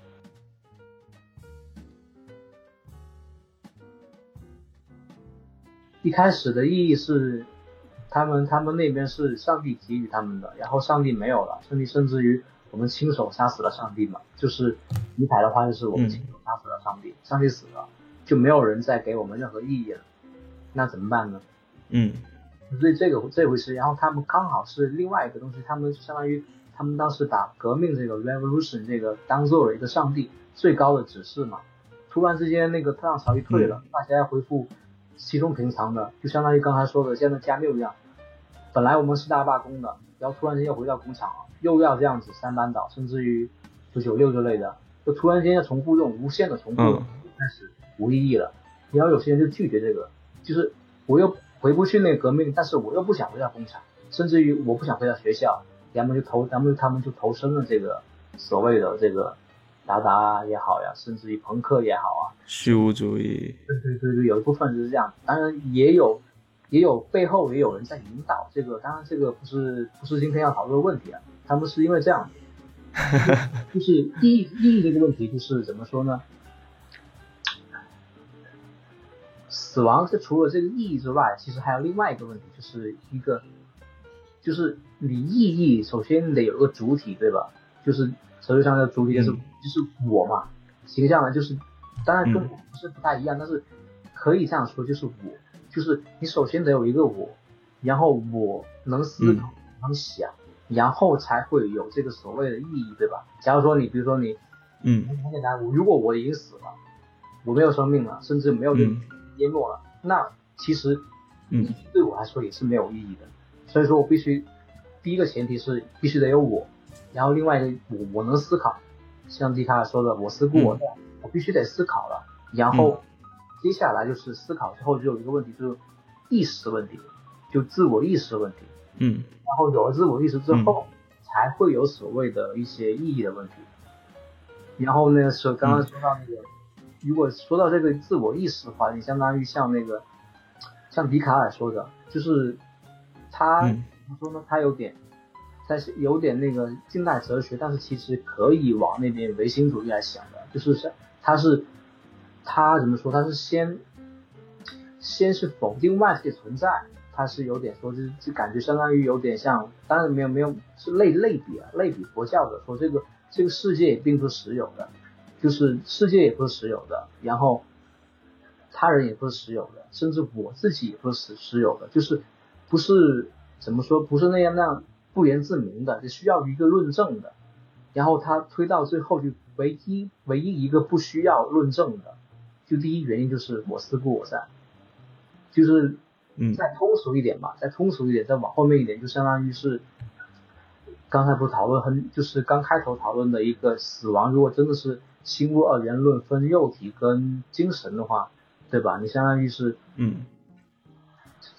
B: 一开始的意义是，他们他们那边是上帝给予他们的，然后上帝没有了，上帝甚至于我们亲手杀死了上帝嘛，就是尼采的话就是我们亲手杀死了上帝，上帝死了，就没有人再给我们任何意义了，那怎么办呢？
A: 嗯。
B: 所以这个这回事，然后他们刚好是另外一个东西，他们相当于他们当时把革命这个 revolution 这个当做了一个上帝最高的指示嘛。突然之间那个特浪潮一退了，大家恢复稀松平常的，就相当于刚才说的现在加缪一样，本来我们是大罢工的，然后突然间又回到工厂了，又要这样子三班倒，甚至于九九六之类的，就突然间要重复这种无限的重复，开始无意义了。然后有些人就拒绝这个，就是我又。回不去那个革命，但是我又不想回到工厂，甚至于我不想回到学校，然后就投，咱们他们就投身了这个所谓的这个达达也好呀，甚至于朋克也好啊，
A: 虚无主义。
B: 对对对对，有一部分就是这样，当然也有也有背后也有人在引导这个，当然这个不是不是今天要讨论的问题啊，他们是因为这样，就是意义意义这个问题，就是怎么说呢？死亡是除了这个意义之外，其实还有另外一个问题，就是一个，就是你意义首先得有个主体，对吧？就是哲学上的主体就是就是我嘛，形象呢就是，当然跟我不是不太一样，但是可以这样说，就是我，就是你首先得有一个我，然后我能思考能想，然后才会有这个所谓的意义，对吧？假如说你比如说你，
A: 嗯，
B: 很简单，如果我已经死了，我没有生命了，甚至没有这。淹没了，那其实，
A: 嗯，
B: 对我来说也是没有意义的。所以说我必须，第一个前提是必须得有我，然后另外一个我我能思考，像笛卡尔说的，我思故我在，我必须得思考了。然后接下来就是思考之后就有一个问题，就是意识问题，就自我意识问题。
A: 嗯，
B: 然后有了自我意识之后，才会有所谓的一些意义的问题。然后呢，说刚刚说到那个。如果说到这个自我意识的话，你相当于像那个，像笛卡尔说的，就是他怎么说呢？他有点，他是有点那个近代哲学，但是其实可以往那边唯心主义来想的，就是他是他怎么说？他是先先是否定外界存在，他是有点说，就就感觉相当于有点像，当然没有没有是类类比啊，类比佛教的说这个这个世界也并不是实有的。就是世界也不是实有的，然后他人也不是实有的，甚至我自己也不是实实有的，就是不是怎么说不是那样那样不言自明的，是需要一个论证的。然后他推到最后就唯一唯一一个不需要论证的，就第一原因就是我思故我在，就是
A: 嗯
B: 再通俗一点吧，再通俗一点，再往后面一点，就相当于是刚才不讨论很就是刚开头讨论的一个死亡，如果真的是心物二元论分肉体跟精神的话，对吧？你相当于是
A: 嗯。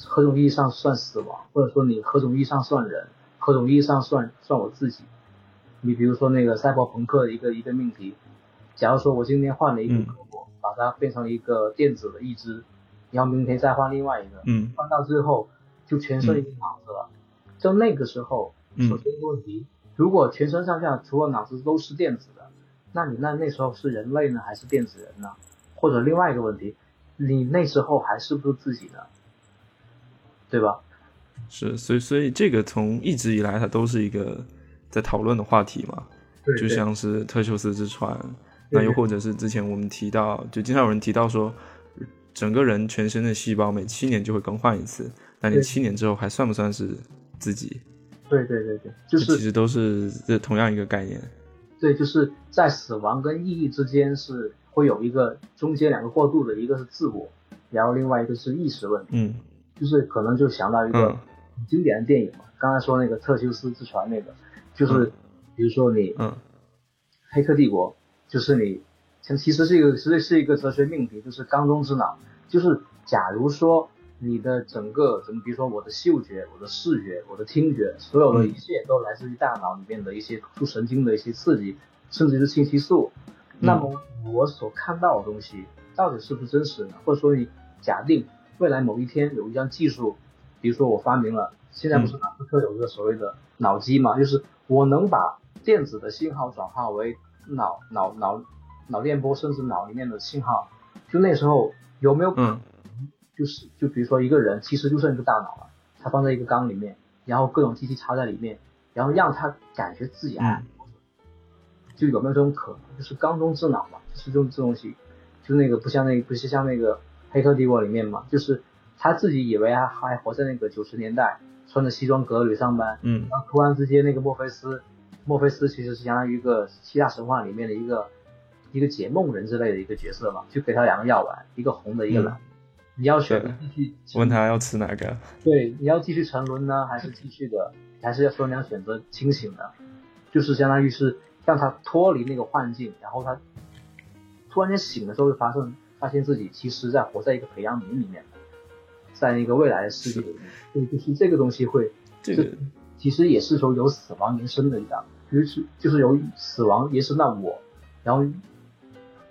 B: 何种意义上算死亡，或者说你何种意义上算人，何种意义上算算我自己？你比如说那个赛博朋克的一个一个命题，假如说我今天换了一个胳膊，把它变成一个电子的一只，然后明天再换另外一个，
A: 嗯，
B: 换到最后就全身一个脑子了。就那个时候，首先一个问题，如果全身上下除了脑子都是电子的，那你那那时候是人类呢，还是电子人呢？或者另外一个问题，你那时候还是不是自己呢？对吧？
A: 是，所以所以这个从一直以来它都是一个在讨论的话题嘛，
B: 对，
A: 就像是特修斯之船，那又或者是之前我们提到，就经常有人提到说，整个人全身的细胞每七年就会更换一次，那你七年之后还算不算是自己？
B: 对对对对，就是
A: 其实都是这同样一个概念。
B: 对，就是在死亡跟意义之间是会有一个中间两个过渡的，一个是自我，然后另外一个是意识问题。
A: 嗯。
B: 就是可能就想到一个经典的电影嘛，刚才说那个特修斯之船那个，就是比如说你，
A: 嗯，
B: 黑客帝国，就是你，其实是一个其实是一个哲学命题，就是缸中之脑，就是假如说你的整个怎么，比如说我的嗅觉、我的视觉、我的听觉，所有的一切都来自于大脑里面的一些突神经的一些刺激，甚至是信息素，那么我所看到的东西到底是不是真实的？或者说你假定。未来某一天有一项技术，比如说我发明了，现在不是马斯克有一个所谓的脑机嘛，就是我能把电子的信号转化为脑脑脑脑电波，甚至脑里面的信号。就那时候有没有可能，就是就比如说一个人其实就剩一个大脑了，他放在一个缸里面，然后各种机器插在里面，然后让他感觉自己还，就有没有这种可能？就是缸中之脑嘛，就是这种这东西，就那个不像那不是像那个。黑客帝国里面嘛，就是他自己以为还还活在那个九十年代，穿着西装革履上班，
A: 嗯，
B: 然后突然之间那个墨菲斯，墨菲斯其实是相当于一个希腊神话里面的一个一个解梦人之类的一个角色嘛，就给他两个药丸，一个红的，一个蓝，你要选择继续
A: 问他要吃哪个？
B: 对，你要继续沉沦呢，还是继续的，还是要说你要选择清醒的，就是相当于是让他脱离那个幻境，然后他突然间醒的时候就发生。发现自己其实在活在一个培养皿里面，在一个未来的世界里面，对，就是这个东西会，
A: 这个
B: 其实也是说由死亡延伸的一档，就是就是由死亡延伸到我，然后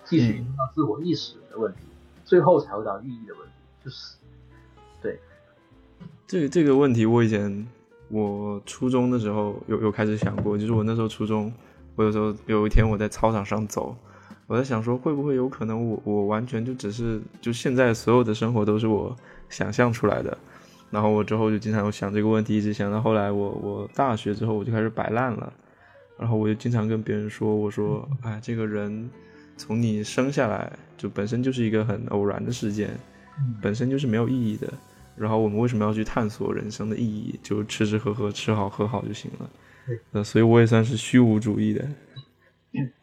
B: 继续延伸到自我意识的问题，最后才会到意义的问题，就是对，
A: 这个这个问题我以前我初中的时候有有开始想过，就是我那时候初中，我有时候有一天我在操场上走。我在想说，会不会有可能我我完全就只是就现在所有的生活都是我想象出来的，然后我之后就经常有想这个问题，一直想到后来我我大学之后我就开始摆烂了，然后我就经常跟别人说，我说哎，这个人从你生下来就本身就是一个很偶然的事件，本身就是没有意义的，然后我们为什么要去探索人生的意义？就吃吃喝喝，吃好喝好就行了。呃，所以我也算是虚无主义的。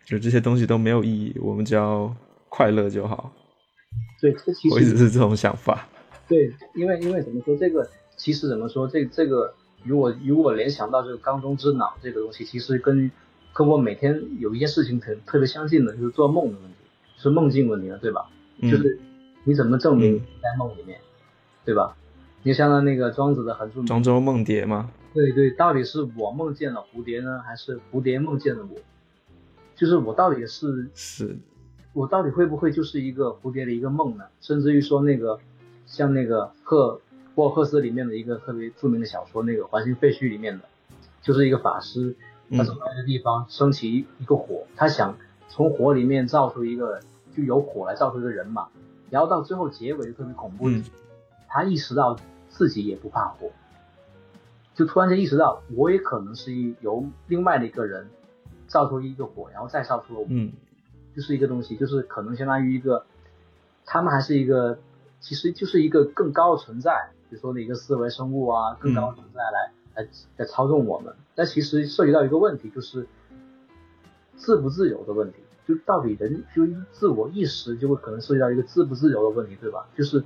A: 就这些东西都没有意义，我们只要快乐就好。
B: 对，这其实
A: 我一直是这种想法。
B: 对，因为因为怎么说这个，其实怎么说这这个，如果如果联想到这个缸中之脑这个东西，其实跟跟我每天有一件事情特特别相近的，就是做梦的问题，是梦境问题了，对吧？就是你怎么证明在梦里面，对吧？你像那个庄子的很著名《
A: 庄周梦蝶》吗？
B: 对对，到底是我梦见了蝴蝶呢，还是蝴蝶梦见了我？就是我到底是
A: 是，
B: 我到底会不会就是一个蝴蝶的一个梦呢？甚至于说那个，像那个赫博尔赫斯里面的一个特别著名的小说，那个《环形废墟》里面的，就是一个法师，他从一个地方升起一个火，他想从火里面造出一个，就由火来造出一个人嘛。然后到最后结尾就特别恐怖，他意识到自己也不怕火，就突然间意识到我也可能是一由另外的一个人。造出一个火，然后再烧出了我，
A: 嗯，
B: 就是一个东西，就是可能相当于一个，他们还是一个其实就是一个更高的存在，比如说的一个思维生物啊，更高的存在来来来操纵我们。但其实涉及到一个问题，就是自不自由的问题。就到底人就自我意识就会可能涉及到一个自不自由的问题，对吧？就是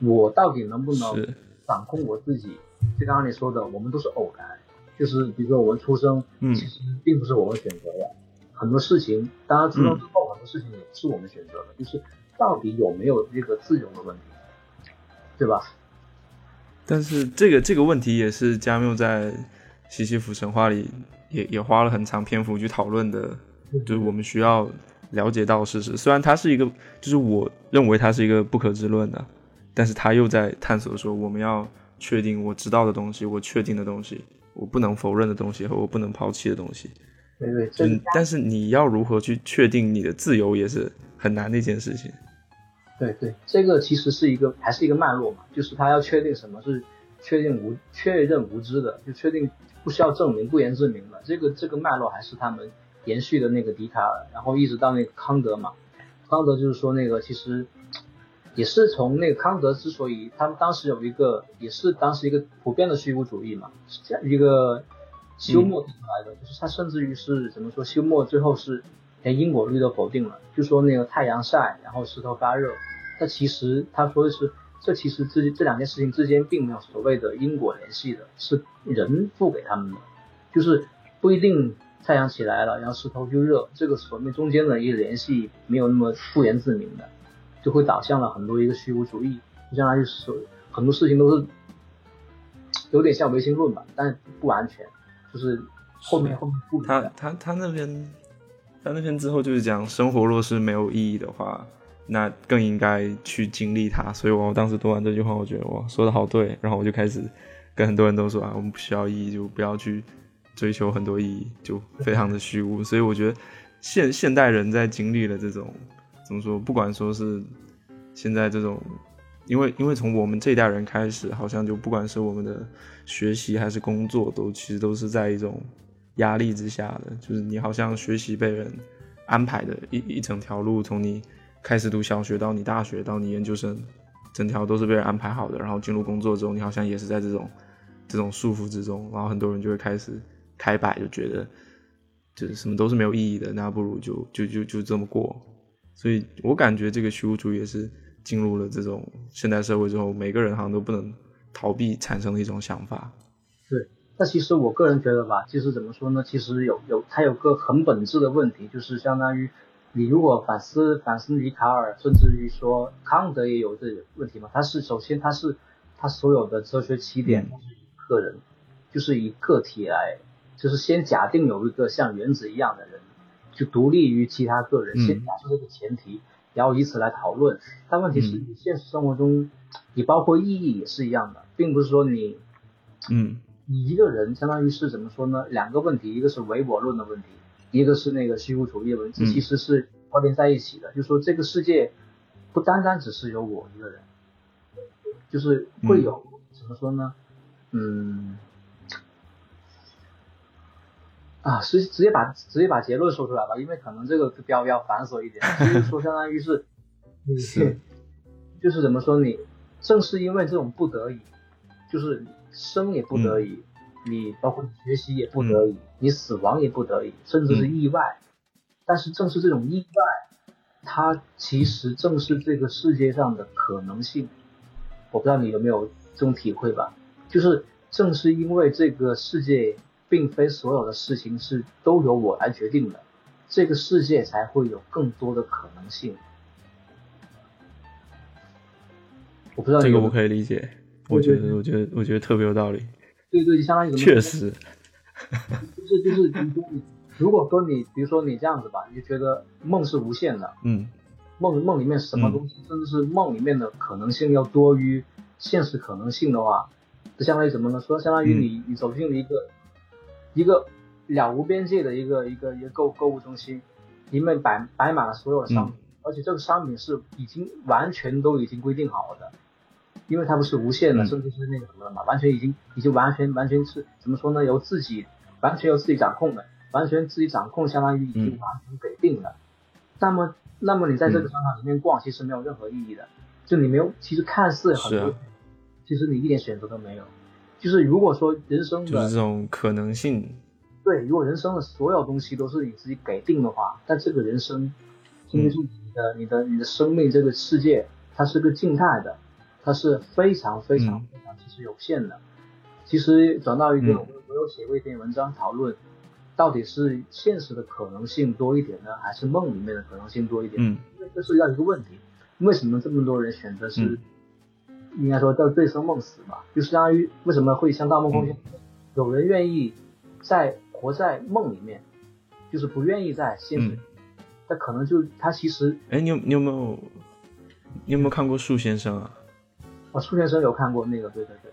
B: 我到底能不能掌控我自己？就刚刚你说的，我们都是偶然，就是比如说我们出生，嗯其实并不是我们选择的，很多事情，大家知道之后很多事情也是我们选择的，就是到底有没有这个自由的问题，对吧？
A: 但是这个这个问题也是加缪在西西弗神话里也也花了很长篇幅去讨论的。就是我们需要了解到事实，虽然它是一个，就是我认为它是一个不可知论的，但是他又在探索说，我们要确定我知道的东西，我确定的东西，我不能否认的东西和我不能抛弃的东西。
B: 对对，
A: 但是你要如何去确定你的自由，也是很难的一件事情。
B: 对对，这个其实是一个还是一个脉络嘛，就是他要确定什么是确定无确认无知的，就确定不需要证明不言自明的，这个这个脉络还是他们。延续的那个笛卡尔，然后一直到那个康德嘛，康德就是说那个其实也是从那个康德之所以他们当时有一个也是当时一个普遍的虚无主义嘛，是这样一个休谟提出来的，就是他甚至于是怎么说休谟最后是连因果律都否定了，就说那个太阳晒然后石头发热，那其实他说的是这其实这这两件事情之间并没有所谓的因果联系的，是人赋给他们的，就是不一定。太阳起来了，然后石头就热，这个所面中间的一个联系没有那么不言自明的，就会导向了很多一个虚无主义，就相当于是很多事情都是有点像唯心论吧，但是不完全，就是后面后面不
A: 他他他那边他那边之后就是讲生活若是没有意义的话，那更应该去经历它。所以我当时读完这句话，我觉得哇说的好对，然后我就开始跟很多人都说啊，我们不需要意义，就不要去。追求很多意义就非常的虚无，所以我觉得现现代人在经历了这种怎么说，不管说是现在这种，因为因为从我们这一代人开始，好像就不管是我们的学习还是工作，都其实都是在一种压力之下的，就是你好像学习被人安排的一一整条路，从你开始读小学到你大学到你研究生，整条都是被人安排好的，然后进入工作之后，你好像也是在这种这种束缚之中，然后很多人就会开始。开摆就觉得就是什么都是没有意义的，那不如就就就就这么过。所以我感觉这个虚无主义也是进入了这种现代社会之后，每个人好像都不能逃避产生的一种想法。
B: 对，那其实我个人觉得吧，其实怎么说呢？其实有有它有个很本质的问题，就是相当于你如果反思反思笛卡尔，甚至于说康德也有这个问题嘛。他是首先他是他所有的哲学起点是以个人，就是以个体来。就是先假定有一个像原子一样的人，就独立于其他个人，先假设这个前提，然后以此来讨论。但问题是你现实生活中，你包括意义也是一样的，并不是说你，
A: 嗯，
B: 你一个人相当于是怎么说呢？两个问题，一个是唯我论的问题，一个是那个虚无主义的问题，其实是关联在一起的。就说这个世界不单单只是有我一个人，就是会有怎么说呢？嗯。啊，直直接把直接把结论说出来吧，因为可能这个比较比较繁琐一点，就是说相当于是，是，就是怎么说你，正是因为这种不得已，就是生也不得已，你包括你学习也不得已，你死亡也不得已，甚至是意外，但是正是这种意外，它其实正是这个世界上的可能性，我不知道你有没有这种体会吧，就是正是因为这个世界。并非所有的事情是都由我来决定的，这个世界才会有更多的可能性。我不知道
A: 这个我可以理解，我觉得我觉得我觉得特别有道理。
B: 对对，就相当于
A: 确实，
B: 就是就是你如果说你比如说你这样子吧，你就觉得梦是无限的，
A: 嗯，
B: 梦梦里面什么东西，甚至是梦里面的可能性要多于现实可能性的话，就相当于什么呢？说相当于你你走进了一个。一个了无边界的一个一个一个购购物中心，里面摆摆满了所有的商品，而且这个商品是已经完全都已经规定好的，因为它不是无限的，甚至是那个什么的嘛，完全已经已经完全完全是怎么说呢？由自己完全由自己掌控的，完全自己掌控，相当于已经完全给定了。那么那么你在这个商场里面逛，其实没有任何意义的。就你没有，其实看似很多，其实你一点选择都没有。就是如果说人生的
A: 就是这种可能性，
B: 对，如果人生的所有东西都是你自己给定的话，但这个人生，因为是你的、你的、你的生命这个世界，它是个静态的，它是非常非常非常其实有限的。其实转到一个，我我有写过一篇文章讨论，到底是现实的可能性多一点呢，还是梦里面的可能性多一点？
A: 嗯，
B: 因为这是要一个问题，为什么这么多人选择是？应该说叫醉生梦死吧，就相当于为什么会像《盗梦空间》，有人愿意在活在梦里面，就是不愿意在现实。那可能就他其实，
A: 哎，你有你有没有你有没有看过树先生啊？
B: 啊，树先生有看过那个，对对对。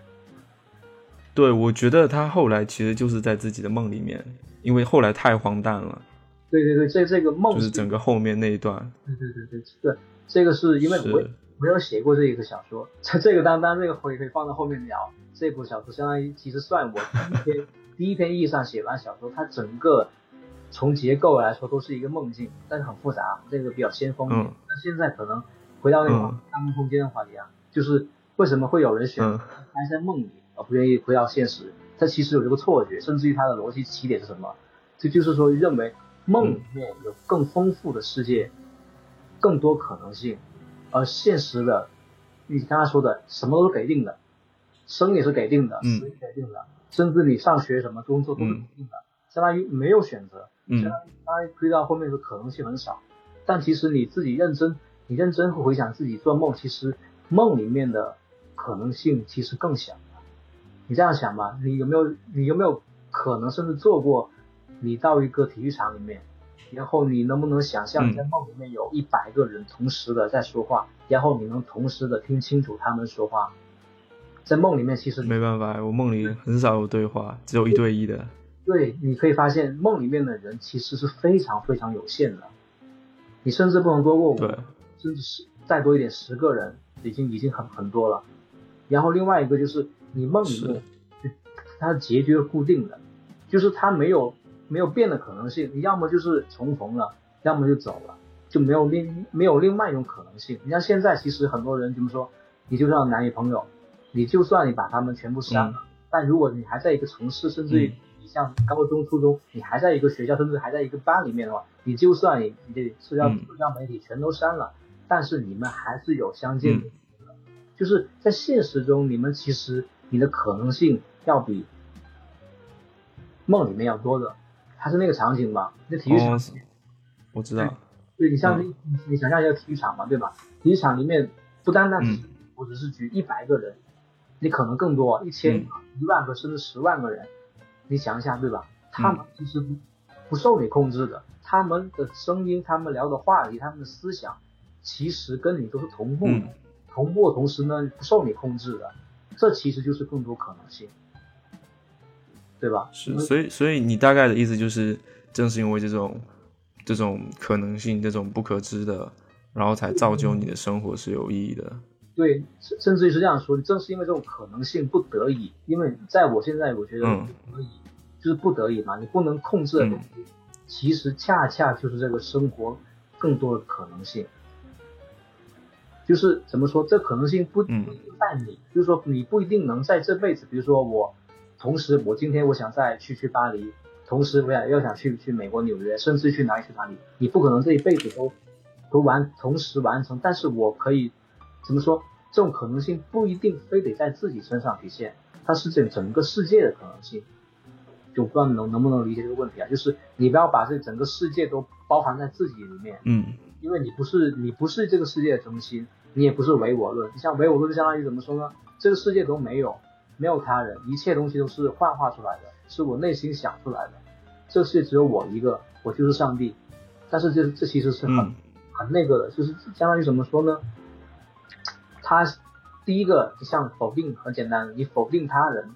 A: 对，我觉得他后来其实就是在自己的梦里面，因为后来太荒诞了。
B: 对对对，这这个梦
A: 就是整个后面那一段。
B: 对对对对对，这个是因为我。没有写过这一个小说，这这个当当这个可以可以放到后面聊。这部小说相当于其实算我第一篇第一篇意义上写完小说，它整个从结构来说都是一个梦境，但是很复杂，这个比较先锋。
A: 嗯。
B: 那现在可能回到那种大梦空间的话题啊，就是为什么会有人选择待在梦里而不愿意回到现实？他其实有这个错觉，甚至于他的逻辑起点是什么？这就是说认为梦里面有更丰富的世界，更多可能性。而现实的，你刚才说的什么都是给定的，生也是给定的，死也给定的，甚至你上学什么工作都是给定的，相当于没有选择，相当于当然推到后面的可能性很少。但其实你自己认真，你认真回想自己做梦，其实梦里面的可能性其实更小。你这样想吧，你有没有你有没有可能甚至做过，你到一个体育场里面？然后你能不能想象在梦里面有一百个人同时的在说话，然后你能同时的听清楚他们说话？在梦里面其实
A: 没办法，我梦里很少有对话，只有一对一的。
B: 对，你可以发现梦里面的人其实是非常非常有限的，你甚至不能多过五，甚至是再多一点十个人已经已经很很多了。然后另外一个就是你梦里面，它的结局是固定的，就是它没有。没有变的可能性，你要么就是重逢了，要么就走了，就没有另没有另外一种可能性。你像现在，其实很多人怎么说，你就算男女朋友，你就算你把他们全部删了，但如果你还在一个城市，甚至于你像高中、初中，你还在一个学校，甚至还在一个班里面的话，你就算你你的社交社交媒体全都删了，但是你们还是有相见的，就是在现实中，你们其实你的可能性要比梦里面要多的。还是那个场景嘛，那体育场，
A: 我知道。
B: 对你像你你想象一下体育场嘛，对吧？体育场里面不单单是，我只是举一百个人，你可能更多，一千、一万个甚至十万个人，你想一下，对吧？他们其实不不受你控制的，他们的声音、他们聊的话题、他们的思想，其实跟你都是同步的，同步的同时呢，不受你控制的，这其实就是更多可能性。对吧？
A: 是，所以所以你大概的意思就是，正是因为这种这种可能性，这种不可知的，然后才造就你的生活是有意义的。
B: 对，甚甚至于是这样说，正是因为这种可能性不得已，因为在我现在我觉得不得已，就是不得已嘛，你不能控制的东西，其实恰恰就是这个生活更多的可能性。就是怎么说，这可能性不不一定在你，就是说你不一定能在这辈子，比如说我。同时，我今天我想再去去巴黎，同时我也又想去去美国纽约，甚至去哪里去哪里，你不可能这一辈子都都完同时完成。但是我可以怎么说？这种可能性不一定非得在自己身上体现，它是整整个世界的可能性。就不知道能能不能理解这个问题啊？就是你不要把这整个世界都包含在自己里面，
A: 嗯，
B: 因为你不是你不是这个世界的中心，你也不是唯我论。你像唯我论，相当于怎么说呢？这个世界都没有。没有他人，一切东西都是幻化出来的，是我内心想出来的。这世界只有我一个，我就是上帝。但是这这其实是很很那个的，就是相当于怎么说呢？他第一个像否定很简单，你否定他人，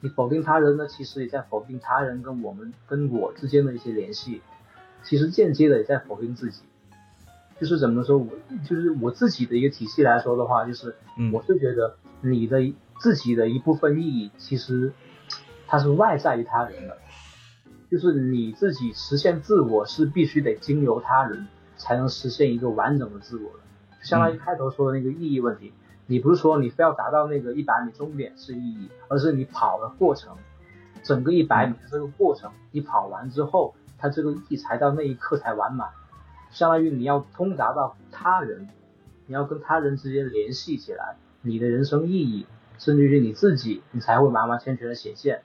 B: 你否定他人呢，其实也在否定他人跟我们跟我之间的一些联系，其实间接的也在否定自己。就是怎么说，我就是我自己的一个体系来说的话，就是我是觉得你的。自己的一部分意义，其实它是外在于他人的，就是你自己实现自我是必须得经由他人才能实现一个完整的自我的。相当于开头说的那个意义问题。你不是说你非要达到那个一百米终点是意义，而是你跑的过程，整个一百米的这个过程，你跑完之后，它这个意义才到那一刻才完满。相当于你要通达到他人，你要跟他人之间联系起来，你的人生意义，甚至于你自己，你才会完完全全的显现。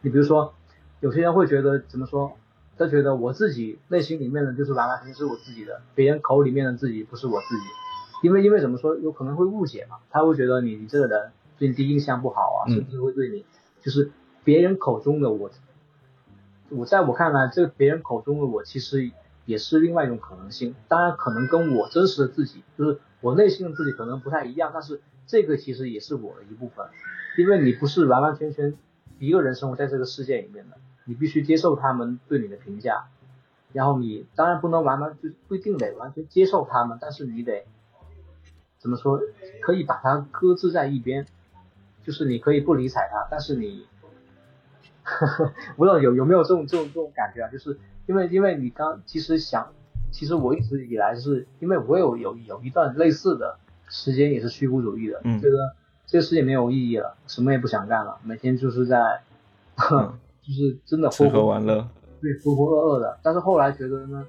B: 你比如说，有些人会觉得怎么说？他觉得我自己内心里面的就是完完全全是我自己的，别人口里面的自己不是我自己。因为因为怎么说，有可能会误解嘛，他会觉得你你这个人对你第一印象不好啊，甚至会对你就是别人口中的我，我在我看来，这个别人口中的我其实也是另外一种可能性。当然，可能跟我真实的自己，就是我内心的自己可能不太一样，但是这个其实也是我的一部分。因为你不是完完全全一个人生活在这个世界里面的，你必须接受他们对你的评价，然后你当然不能完完就不一定得完全接受他们，但是你得。怎么说？可以把它搁置在一边，就是你可以不理睬他，但是你，不知道有有没有这种这种这种感觉啊？就是因为因为你刚其实想，其实我一直以来是因为我有有有一段类似的时间也是虚无主义的，觉得这个世界没有意义了，什么也不想干了，每天就是在，就是真的
A: 吃喝玩乐，
B: 对，浑浑噩噩的。但是后来觉得呢，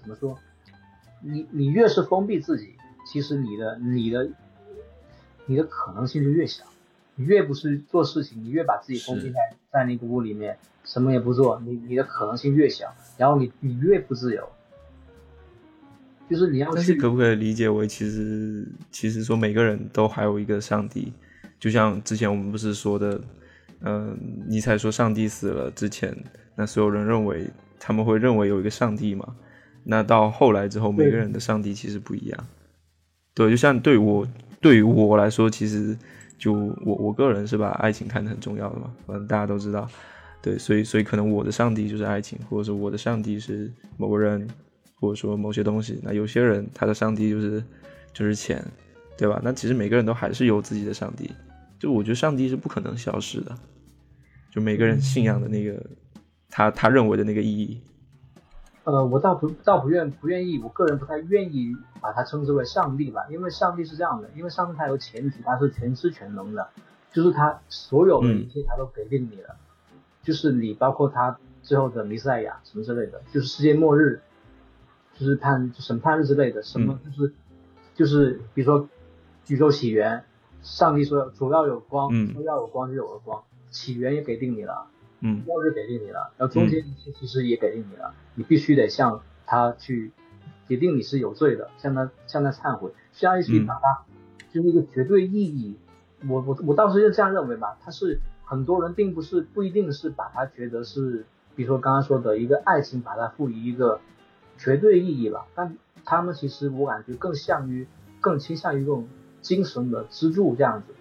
B: 怎么说？你你越是封闭自己。其实你的你的你的可能性就越小，你越不是做事情，你越把自己封闭在在那个屋里面，什么也不做，你你的可能性越小，然后你你越不自由。就是你要
A: 去可不可以理解为，其实其实说每个人都还有一个上帝，就像之前我们不是说的，嗯，尼采说上帝死了之前，那所有人认为他们会认为有一个上帝嘛？那到后来之后，每个人的上帝其实不一样。对，就像对我对于我来说，其实就我我个人是把爱情看得很重要的嘛，反正大家都知道，对，所以所以可能我的上帝就是爱情，或者说我的上帝是某个人，或者说某些东西。那有些人他的上帝就是就是钱，对吧？那其实每个人都还是有自己的上帝，就我觉得上帝是不可能消失的，就每个人信仰的那个他他认为的那个意义。
B: 呃，我倒不倒不愿不愿意，我个人不太愿意把它称之为上帝吧，因为上帝是这样的，因为上帝他有前提，他是全知全能的，就是他所有的一切他都给定你了，就是你包括他最后的弥赛亚什么之类的，就是世界末日，就是判审判日之类的，什么就是就是比如说宇宙起源，上帝说主要有光，说要有光就有了光，起源也给定你了。
A: 嗯，
B: 末日给定你了，然后中间其实也给定你了，你必须得向他去，决定你是有罪的，向他向他忏悔，相当于把它就是一个绝对意义。我我我当时就这样认为吧，他是很多人并不是不一定是把它觉得是，比如说刚刚说的一个爱情，把它赋予一个绝对意义吧，但他们其实我感觉更像于更倾向于这种精神的支柱这样子，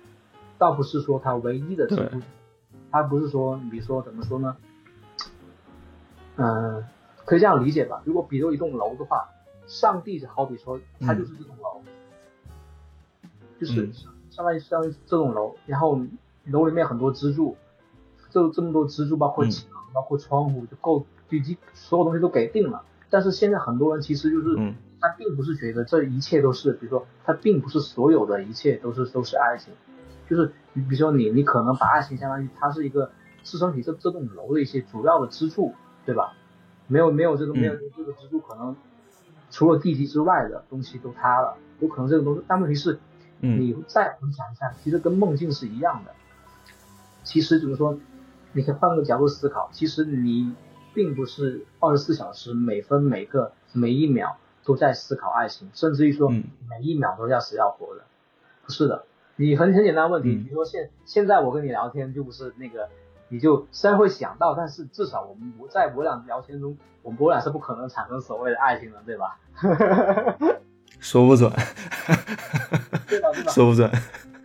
B: 倒不是说他唯一的支柱。他不是说，比如说怎么说呢？嗯，可以这样理解吧。如果比如一栋楼的话，上帝就好比说，他就是这栋楼，就是相当于相当于这栋楼，然后楼里面很多支柱，这这么多支柱，包括墙，包括窗户，就够，以及所有东西都给定了。但是现在很多人其实就是，他并不是觉得这一切都是，比如说，他并不是所有的一切都是都是爱情。就是你，比如说你，你可能把爱情相当于它是一个支撑起这这栋楼的一些主要的支柱，对吧？没有没有这个没有这个支柱，可能除了地基之外的东西都塌了，有可能这个东西。但问题是，你再回想一下，其实跟梦境是一样的。其实怎么说？你可以换个角度思考，其实你并不是二十四小时每分每个每一秒都在思考爱情，甚至于说每一秒都要死要活的，不是的。你很很简单问题，比如说现现在我跟你聊天就不是那个，你就虽然会想到，但是至少我们不在我俩聊天中，我们我俩是不可能产生所谓的爱情的，对吧？
A: 说不准，
B: 对吧？对吧？
A: 说不准。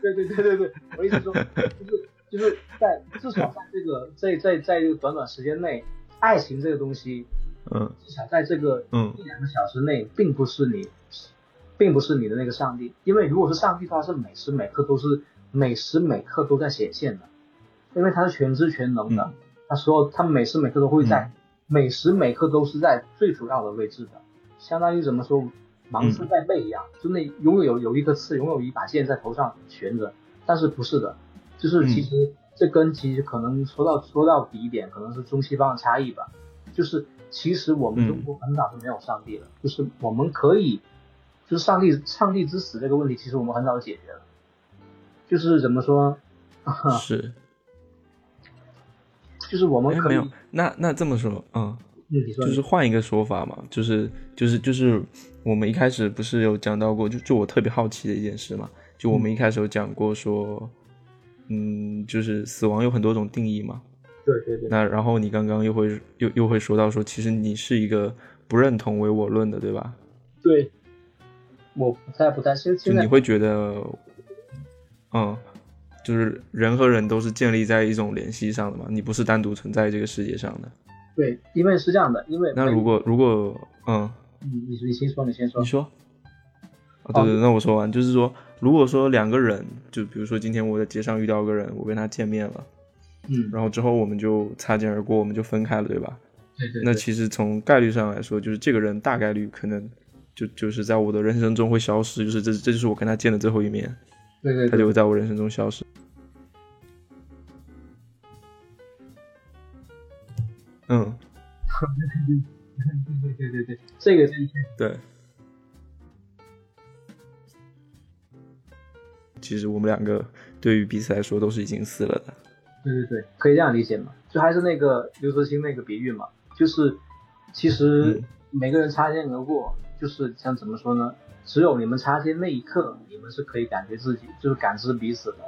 B: 对对对对对，我意思说，就是就是在至少在这个在在在这个短短时间内，爱情这个东西，
A: 嗯，
B: 至少在这个
A: 嗯。
B: 一两个小时内，并不是你。并不是你的那个上帝，因为如果是上帝，他是每时每刻都是每时每刻都在显现的，因为他是全知全能的，他说他每时每刻都会在，每时每刻都是在最主要的位置的，相当于怎么说，盲刺在背一样，就那永远有有一颗刺，拥有一把剑在头上悬着。但是不是的，就是其实这跟其实可能说到说到底一点，可能是中西方的差异吧。就是其实我们中国很早就没有上帝了，就是我们可以，就是上帝上帝之死这个问题，其实我们很早就解决了。就是怎么说？
A: 是，
B: 就是我们
A: 没有。那那这么说，嗯，就是换一个说法嘛，就是就是就是我们一开始不是有讲到过，就就我特别好奇的一件事嘛，就我们一开始有讲过说，嗯，就是死亡有很多种定义嘛。
B: 对对对。
A: 那然后你刚刚又会又又会说到说，其实你是一个不认同唯我论的，对吧？
B: 对，我不太不太现
A: 就你会觉得，嗯。就是人和人都是建立在一种联系上的嘛，你不是单独存在这个世界上的。
B: 对，因为是这样的，因为
A: 那如果如果
B: 嗯，你你你先说，你先说。
A: 你说。啊，对对，那我说完，就是说，如果说两个人，就比如说今天我在街上遇到个人，我跟他见面了，
B: 嗯，
A: 然后之后我们就擦肩而过，我们就分开了，对吧？
B: 对对。
A: 那其实从概率上来说，就是这个人大概率可能就就是在我的人生中会消失，就是这这就是我跟他见的最后一面。
B: 对对，
A: 他就会在我人生中消失。嗯，
B: 对对对对对对，这个是
A: 对。其实我们两个对于彼此来说都是已经死了的。
B: 对对对，可以这样理解嘛？就还是那个刘慈欣那个比喻嘛，就是其实每个人擦肩而过，就是像怎么说呢？只有你们擦肩那一刻，你们是可以感觉自己就是感知彼此的。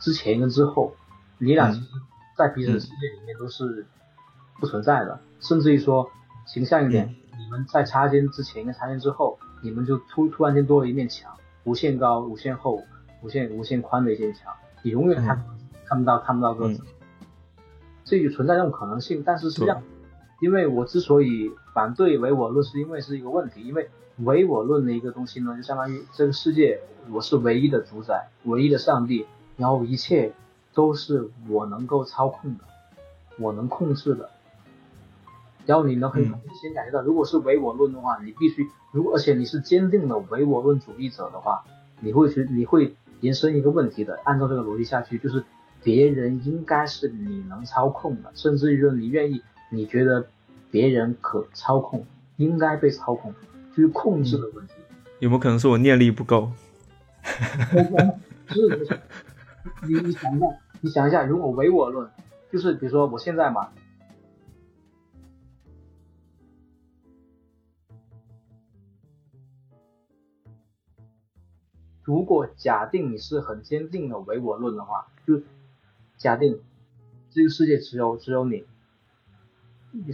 B: 之前跟之后，你俩其实，在彼此的世界里面都是不存在的。甚至于说，形象一点，你们在擦肩之前跟擦肩之后，你们就突突然间多了一面墙，无限高、无限厚、无限无限宽的一面墙，你永远看看不到看不到个子。这就存在这种可能性。但是实际上，因为我之所以反对唯我论，是因为是一个问题，因为。唯我论的一个东西呢，就相当于这个世界我是唯一的主宰，唯一的上帝，然后一切都是我能够操控的，我能控制的。然后你能很明显感觉到，如果是唯我论的话，你必须如果而且你是坚定的唯我论主义者的话，你会觉你会延伸一个问题的，按照这个逻辑下去，就是别人应该是你能操控的，甚至于说你愿意，你觉得别人可操控，应该被操控。就是控制的问题，
A: 有没有可能是我念力不够？
B: 是，你你想一下，你想一下，如果唯我论，就是比如说我现在嘛，如果假定你是很坚定的唯我论的话，就假定这个世界只有只有你，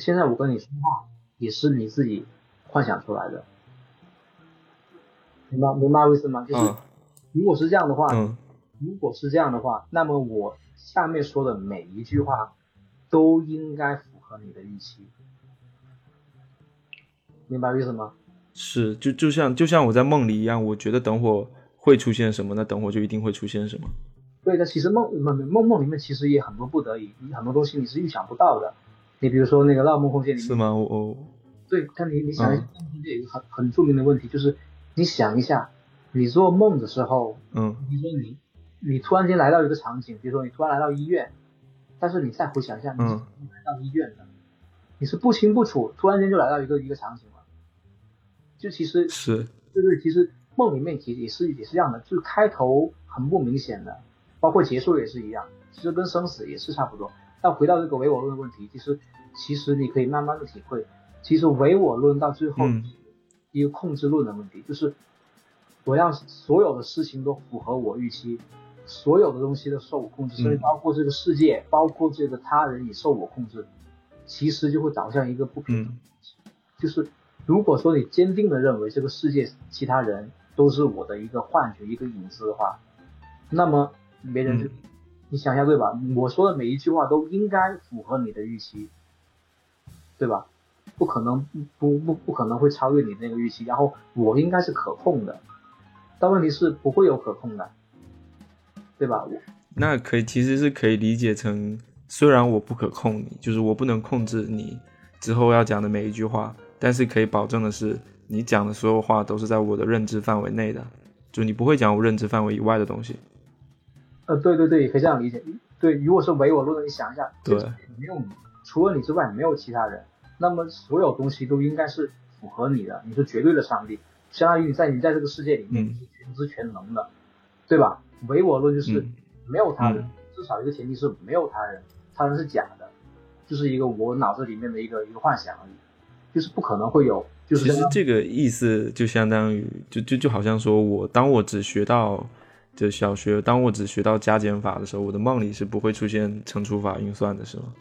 B: 现在我跟你说话也是你自己幻想出来的。明白明白意思吗？就是如果是这样的话，如果是这样的话，那么我下面说的每一句话都应该符合你的预期，明白意思吗？
A: 是，就就像就像我在梦里一样，我觉得等会会出现什么，那等会就一定会出现什么。
B: 对的，其实梦梦梦梦里面其实也很多不得已，很多东西你是预想不到的。你比如说那个《盗梦空间》里面
A: 是吗？我
B: 对，但你你想一下，《盗梦空间》有一个很很著名的问题就是。你想一下，你做梦的时候，
A: 嗯，
B: 比如说你，你突然间来到一个场景，比如说你突然来到医院，但是你再回想一下，你是来到医院的，你是不清不楚，突然间就来到一个一个场景了，就其实
A: 是，
B: 就是其实梦里面其实也是也是这样的，就是开头很不明显的，包括结束也是一样，其实跟生死也是差不多。但回到这个唯我论的问题，其实其实你可以慢慢的体会，其实唯我论到最后。一个控制论的问题，就是我让所有的事情都符合我预期，所有的东西都受我控制，所以包括这个世界，包括这个他人也受我控制，其实就会导向一个不平等。就是如果说你坚定的认为这个世界其他人都是我的一个幻觉、一个影子的话，那么没人就你想一下对吧？我说的每一句话都应该符合你的预期，对吧？不可能不不不可能会超越你那个预期，然后我应该是可控的，但问题是不会有可控的，对吧？
A: 那可以其实是可以理解成，虽然我不可控你，就是我不能控制你之后要讲的每一句话，但是可以保证的是，你讲的所有话都是在我的认知范围内的，就你不会讲我认知范围以外的东西。
B: 呃，对对对，可以这样理解。对，如果是唯我论的，你想一下，
A: 对，
B: 没有你，除了你之外没有其他人，那么所有东西都应该是符合你的，你是绝对的上帝，相当于你在你在这个世界里面你是全知全能的，对吧？唯我论就是没有他人，至少一个前提是没有他人，他人是假的，就是一个我脑子里面的一个一个幻想而已，就是不可能会有。就是
A: 其实这个意思就相当于，就就就好像说我当我只学到。就小学，当我只学到加减法的时候，我的梦里是不会出现乘除法运算的，是吗？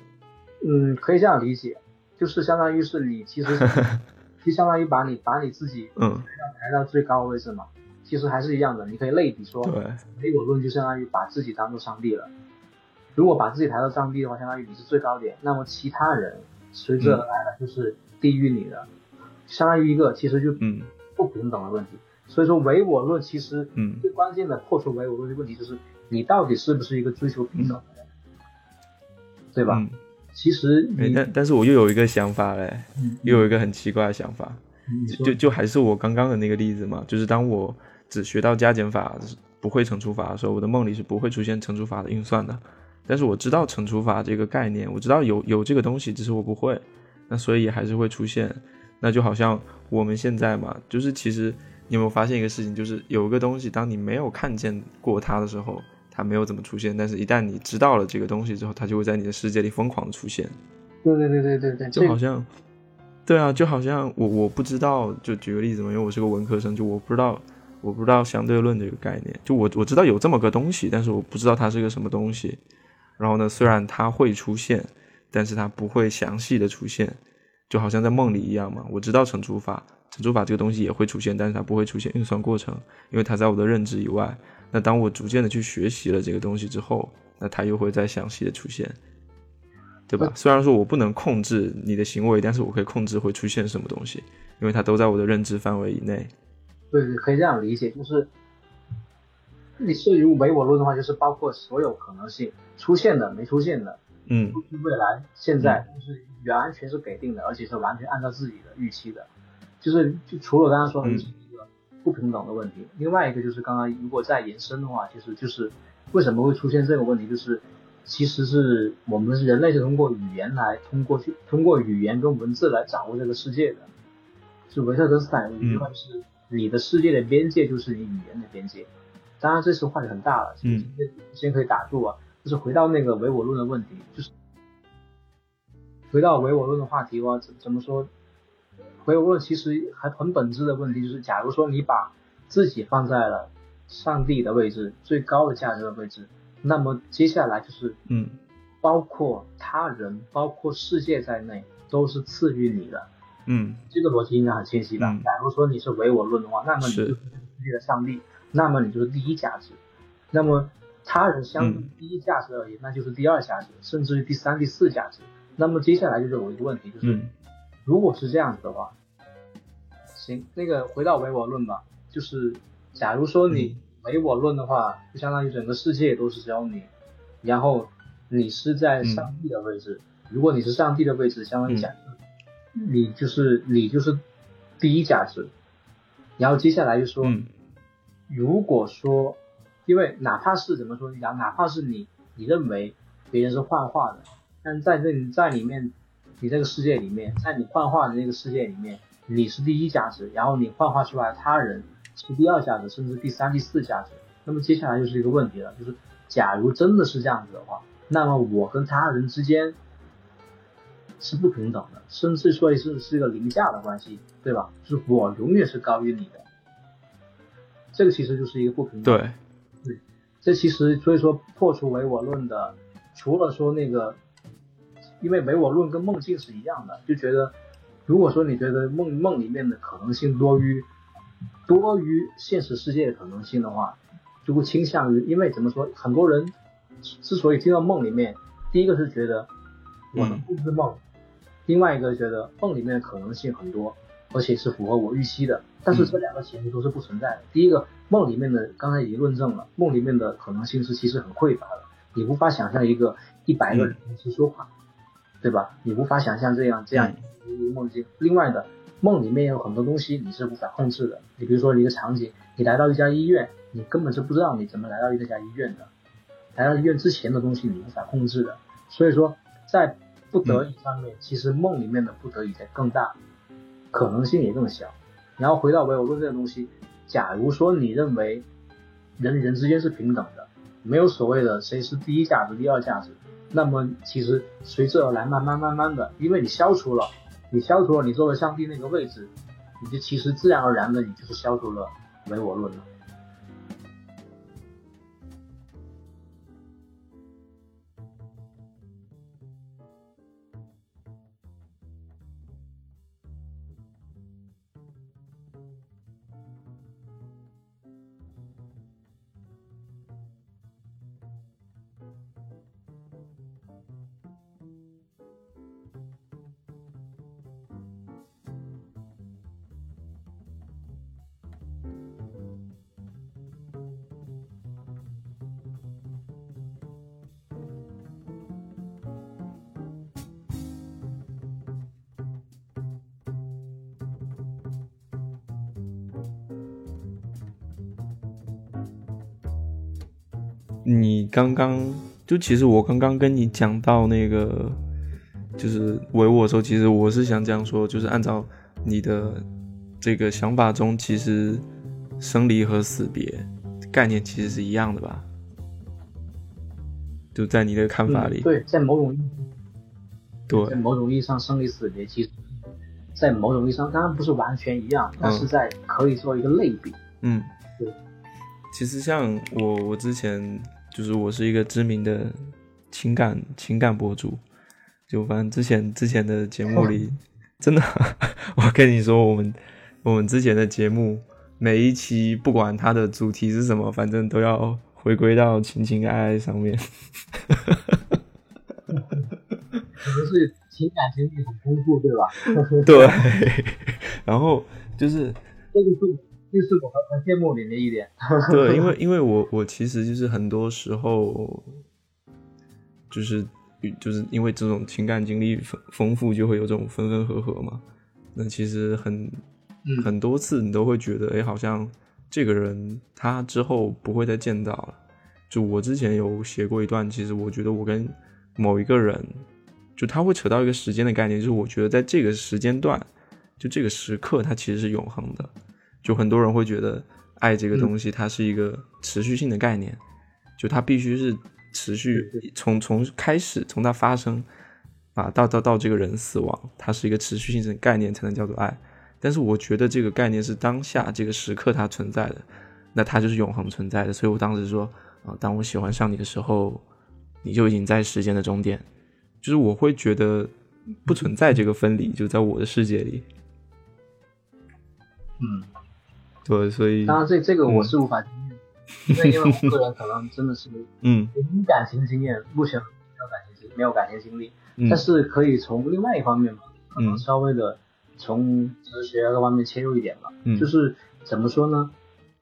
B: 嗯，可以这样理解，就是相当于是你其实 就相当于把你把你自己
A: 嗯
B: 抬到最高的位置嘛，其实还是一样的，你可以类比说，
A: 对，
B: 唯我论就相当于把自己当做上帝了。如果把自己抬到上帝的话，相当于你是最高点，那么其他人随之而来的就是低于你的，相当于一个其实就
A: 嗯
B: 不平等的问题。所以说唯我论其实，
A: 嗯，
B: 最关键的破除唯我论的问题就是，你到底是不是一个追求平等的人，对吧？其实，
A: 但但是我又有一个想法嘞，又有一个很奇怪的想法，就就还是我刚刚的那个例子嘛，就是当我只学到加减法不会乘除法的时候，我的梦里是不会出现乘除法的运算的。但是我知道乘除法这个概念，我知道有有这个东西，只是我不会，那所以还是会出现。那就好像我们现在嘛，就是其实。你有没有发现一个事情，就是有一个东西，当你没有看见过它的时候，它没有怎么出现；但是一旦你知道了这个东西之后，它就会在你的世界里疯狂的出现。
B: 对对对对对对，
A: 就好像，对啊，就好像我我不知道，就举个例子嘛，因为我是个文科生，就我不知道我不知道相对论这个概念，就我我知道有这么个东西，但是我不知道它是个什么东西。然后呢，虽然它会出现，但是它不会详细的出现，就好像在梦里一样嘛。我知道乘除法。乘除法这个东西也会出现，但是它不会出现运算过程，因为它在我的认知以外。那当我逐渐的去学习了这个东西之后，那它又会再详细的出现，对吧？虽然说我不能控制你的行为，但是我可以控制会出现什么东西，因为它都在我的认知范围以内。
B: 对对，可以这样理解，就是你涉及唯我论的话，就是包括所有可能性出现的、没出现的，
A: 嗯，
B: 未来、现在，就是完全是给定的，而且是完全按照自己的预期的。就是就除了刚刚说的一个不平等的问题，另外一个就是刚刚如果再延伸的话，其实就是为什么会出现这个问题，就是其实是我们人类是通过语言来通过去通过语言跟文字来掌握这个世界的。是维特根斯坦有一句话是：你的世界的边界就是你语言的边界。当然这次话题很大了，嗯，先可以打住啊。就是回到那个唯我论的问题，就是回到唯我论的话题的话，怎怎么说？唯我论其实还很本质的问题就是，假如说你把自己放在了上帝的位置、最高的价值的位置，那么接下来就是，
A: 嗯，
B: 包括他人、包括世界在内，都是赐予你的。
A: 嗯，
B: 这个逻辑应该很清晰吧？假如说你是唯我论的话，那么你就是世界的上帝，那么你就是第一价值。那么他人相比第一价值而言，那就是第二价值，甚至于第三、第四价值。那么接下来就是我一个问题，就是。如果是这样子的话，行，那个回到唯我论吧，就是假如说你唯我论的话，就相当于整个世界都是只有你，然后你是在上帝的位置，如果你是上帝的位置，相当于讲，你就是你就是第一价值，然后接下来就说，如果说，因为哪怕是怎么说你，讲哪怕是你你认为别人是幻化的，但在这在里面。你这个世界里面，在你幻化的那个世界里面，你是第一价值，然后你幻化出来他人是第二价值，甚至第三、第四价值。那么接下来就是一个问题了，就是假如真的是这样子的话，那么我跟他人之间是不平等的，甚至说是是一个凌驾的关系，对吧？就是我永远是高于你的，这个其实就是一个不平等。
A: 对，
B: 这其实所以说破除唯我论的，除了说那个。因为唯我论跟梦境是一样的，就觉得，如果说你觉得梦梦里面的可能性多于多于现实世界的可能性的话，就会倾向于，因为怎么说，很多人之所以进到梦里面，第一个是觉得我能控制梦，另外一个觉得梦里面的可能性很多，而且是符合我预期的。但是这两个前提都是不存在的。第一个，梦里面的刚才已经论证了，梦里面的可能性是其实很匮乏的，你无法想象一个一百个人同时说话。对吧？你无法想象这样这样一个梦境。另外的，梦里面有很多东西你是无法控制的。你比如说一个场景，你来到一家医院，你根本就不知道你怎么来到这家医院的。来到医院之前的东西你无法控制的。所以说，在不得已上面，其实梦里面的不得已才更大，可能性也更小。然后回到唯我论这个东西，假如说你认为人与人之间是平等的，没有所谓的谁是第一价值、第二价值，那么其实随之而来，慢慢慢慢的，因为你消除了，你消除了你作为上帝那个位置，你就其实自然而然的，你就是消除了唯我论了。
A: 你刚刚就其实我刚刚跟你讲到那个就是唯我的时候，其实我是想这样说，就是按照你的这个想法中，其实生离和死别概念其实是一样的吧？就在你的看法里，
B: 对，在某种
A: 对，
B: 在某种意义上，生离死别其实，在某种意义上当然不是完全一样，但是在可以做一个类比。
A: 嗯，
B: 对。
A: 其实像我，我之前就是我是一个知名的情感情感博主，就反正之前之前的节目里，真的，我跟你说，我们我们之前的节目每一期不管它的主题是什么，反正都要回归到情情爱爱上面。
B: 可能是情感经历很丰富，对吧？
A: 对，然后就是
B: 这个是。这是我很羡慕你的一点。
A: 对，因为因为我我其实就是很多时候，就是就是因为这种情感经历丰丰富，就会有这种分分合合嘛。那其实很很多次你都会觉得，哎，好像这个人他之后不会再见到了。就我之前有写过一段，其实我觉得我跟某一个人，就他会扯到一个时间的概念，就是我觉得在这个时间段，就这个时刻，它其实是永恒的。就很多人会觉得，爱这个东西它是一个持续性的概念，就它必须是持续从从开始从它发生啊到到到这个人死亡，它是一个持续性的概念才能叫做爱。但是我觉得这个概念是当下这个时刻它存在的，那它就是永恒存在的。所以我当时说啊，当我喜欢上你的时候，你就已经在时间的终点，就是我会觉得不存在这个分离，就在我的世界里，
B: 嗯。
A: 对，所以
B: 当然这这个我是无法经验，因为因为我个人可能真的是
A: 嗯，
B: 没感情经验，目前没有感情经没有感情经历，但是可以从另外一方面嘛，可能稍微的从哲学各方面切入一点吧，就是怎么说呢？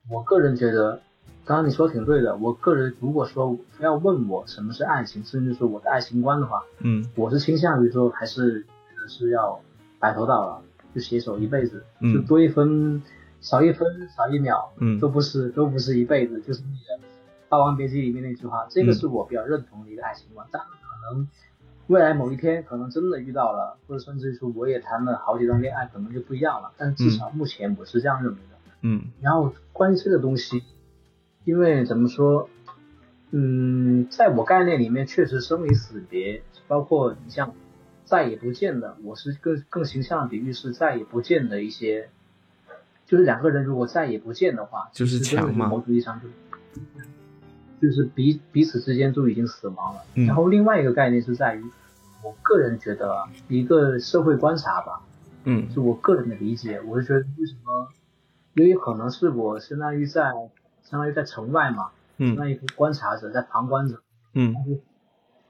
B: 我个人觉得，刚刚你说挺对的，我个人如果说要问我什么是爱情，甚至说我的爱情观的话，
A: 嗯，
B: 我是倾向于说还是是要白头到老，就携手一辈子，就多一分。少一分少一秒，
A: 嗯，
B: 都不是都不是一辈子，就是那个《霸王别姬》里面那句话，这个是我比较认同的一个爱情观。但可能未来某一天，可能真的遇到了，或者甚至说我也谈了好几段恋爱，可能就不一样了。但是至少目前我是这样认为的。
A: 嗯。
B: 然后关于这个东西，因为怎么说，嗯，在我概念里面，确实生离死别，包括你像再也不见的，我是更更形象的比喻是再也不见的一些。就是两个人如果再也不见的话，
A: 就是强嘛，
B: 某种意义上就就是彼彼此之间都已经死亡了。然后另外一个概念是在于，我个人觉得一个社会观察吧，
A: 嗯，
B: 就我个人的理解，我是觉得为什么，因为可能是我相当于在相当于在城外嘛，
A: 嗯，
B: 相当于观察者在旁观者，
A: 嗯，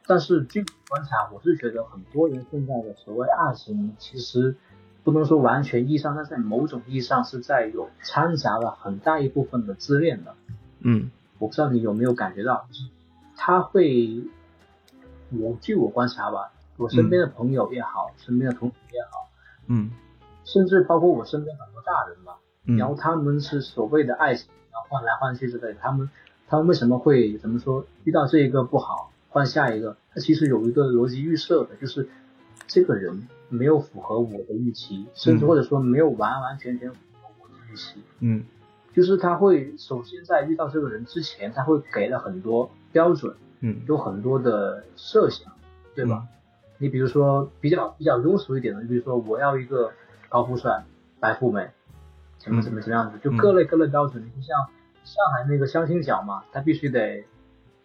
B: 但是据观察，我是觉得很多人现在的所谓爱情，其实。不能说完全意义上，但在某种意义上是在有掺杂了很大一部分的自恋的。
A: 嗯，
B: 我不知道你有没有感觉到，就是他会，我据我观察吧，我身边的朋友也好，身边的同学也好，
A: 嗯，
B: 甚至包括我身边很多大人吧，然后他们是所谓的爱情，然后换来换去之类，他们他们为什么会怎么说遇到这一个不好换下一个？他其实有一个逻辑预设的，就是这个人没有符合我的预期，甚至或者说没有完完全全符合我的预期。
A: 嗯，
B: 就是他会首先在遇到这个人之前，他会给了很多标准，
A: 嗯，
B: 有很多的设想，对吧？你比如说比较比较庸俗一点的，比如说我要一个高富帅、白富美，怎么怎么怎么样子，就各类各类标准。你就像上海那个相亲角嘛，他必须得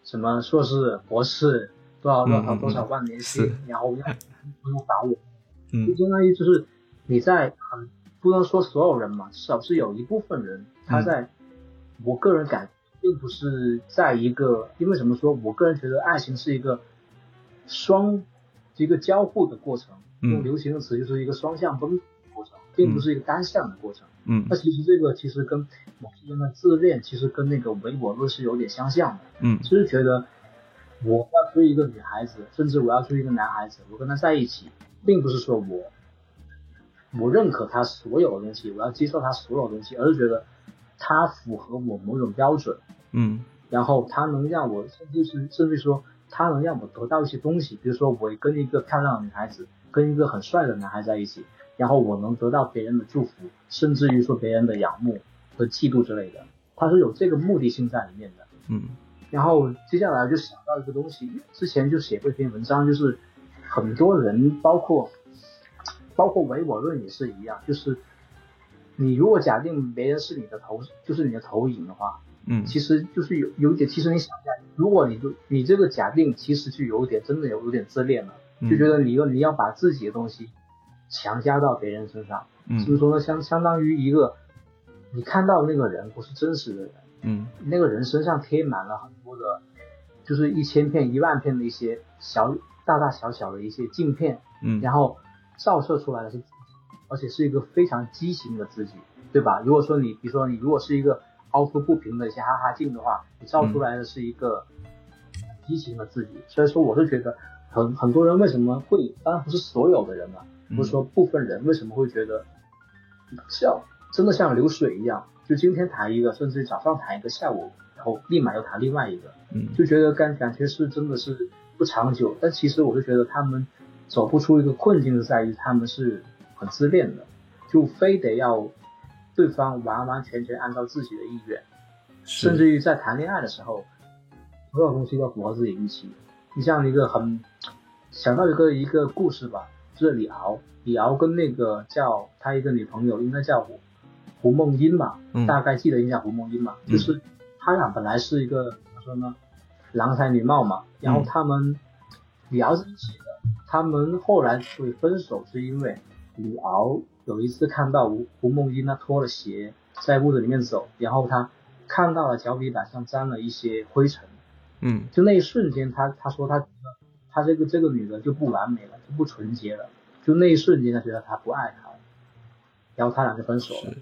B: 什么硕士、博士，多少多少多少万年薪，然后要不用法务，
A: 嗯，
B: 就相当于就是你在很不能说所有人嘛，至少是有一部分人他在，我个人感并不是在一个，因为怎么说，我个人觉得爱情是一个双。一个交互的过程，用流行的词就是一个双向奔的过程，并不是一个单向的过程。
A: 嗯，
B: 那其实这个其实跟某些人的自恋，其实跟那个唯我论是有点相像的。
A: 嗯，
B: 就是觉得我要追一个女孩子，甚至我要追一个男孩子，我跟他在一起，并不是说我我认可他所有的东西，我要接受他所有东西，而是觉得他符合我某种标准。
A: 嗯，
B: 然后他能让我，甚至是甚至说。他能让我得到一些东西，比如说我跟一个漂亮的女孩子，跟一个很帅的男孩在一起，然后我能得到别人的祝福，甚至于说别人的仰慕和嫉妒之类的，他是有这个目的性在里面的。
A: 嗯，
B: 然后接下来就想到一个东西，之前就写过一篇文章，就是很多人，包括包括唯我论也是一样，就是你如果假定别人是你的投，就是你的投影的话。
A: 嗯，
B: 其实就是有有一点，其实你想一下，如果你就你这个假定，其实就有点真的有有点自恋了，就觉得你要你要把自己的东西强加到别人身上，
A: 嗯，
B: 所以说呢，相相当于一个你看到那个人不是真实的人，
A: 嗯，
B: 那个人身上贴满了很多的，就是一千片一万片的一些小大大小小的一些镜片，
A: 嗯，
B: 然后照射出来的是，而且是一个非常畸形的自己，对吧？如果说你比如说你如果是一个。凹凸不平的一些哈哈镜的话，你照出来的是一个畸形的自己。所以说，我是觉得很很多人为什么会，当然不是所有的人啊，不是说部分人为什么会觉得像真的像流水一样，就今天谈一个，甚至早上谈一个，下午然后立马又谈另外一个，
A: 嗯，
B: 就觉得感感觉是真的是不长久。但其实我就觉得他们走不出一个困境，是在于他们是很自恋的，就非得要。对方完完全全按照自己的意愿，甚至于在谈恋爱的时候，所有东西都符合自己预期。你像一个很想到一个一个故事吧，就是李敖，李敖跟那个叫他一个女朋友，应该叫胡胡梦英嘛，大概记得应该胡梦英嘛，就是他俩本来是一个怎么说呢，郎才女貌嘛，然后他们李敖是一起的，他们后来会分手是因为李敖。有一次看到吴吴梦英，她脱了鞋在屋子里面走，然后他看到了脚底板上沾了一些灰尘，
A: 嗯，
B: 就那一瞬间，他他说他他这个这个女的就不完美了，就不纯洁了，就那一瞬间他觉得他不爱她了，然后他俩就分手了。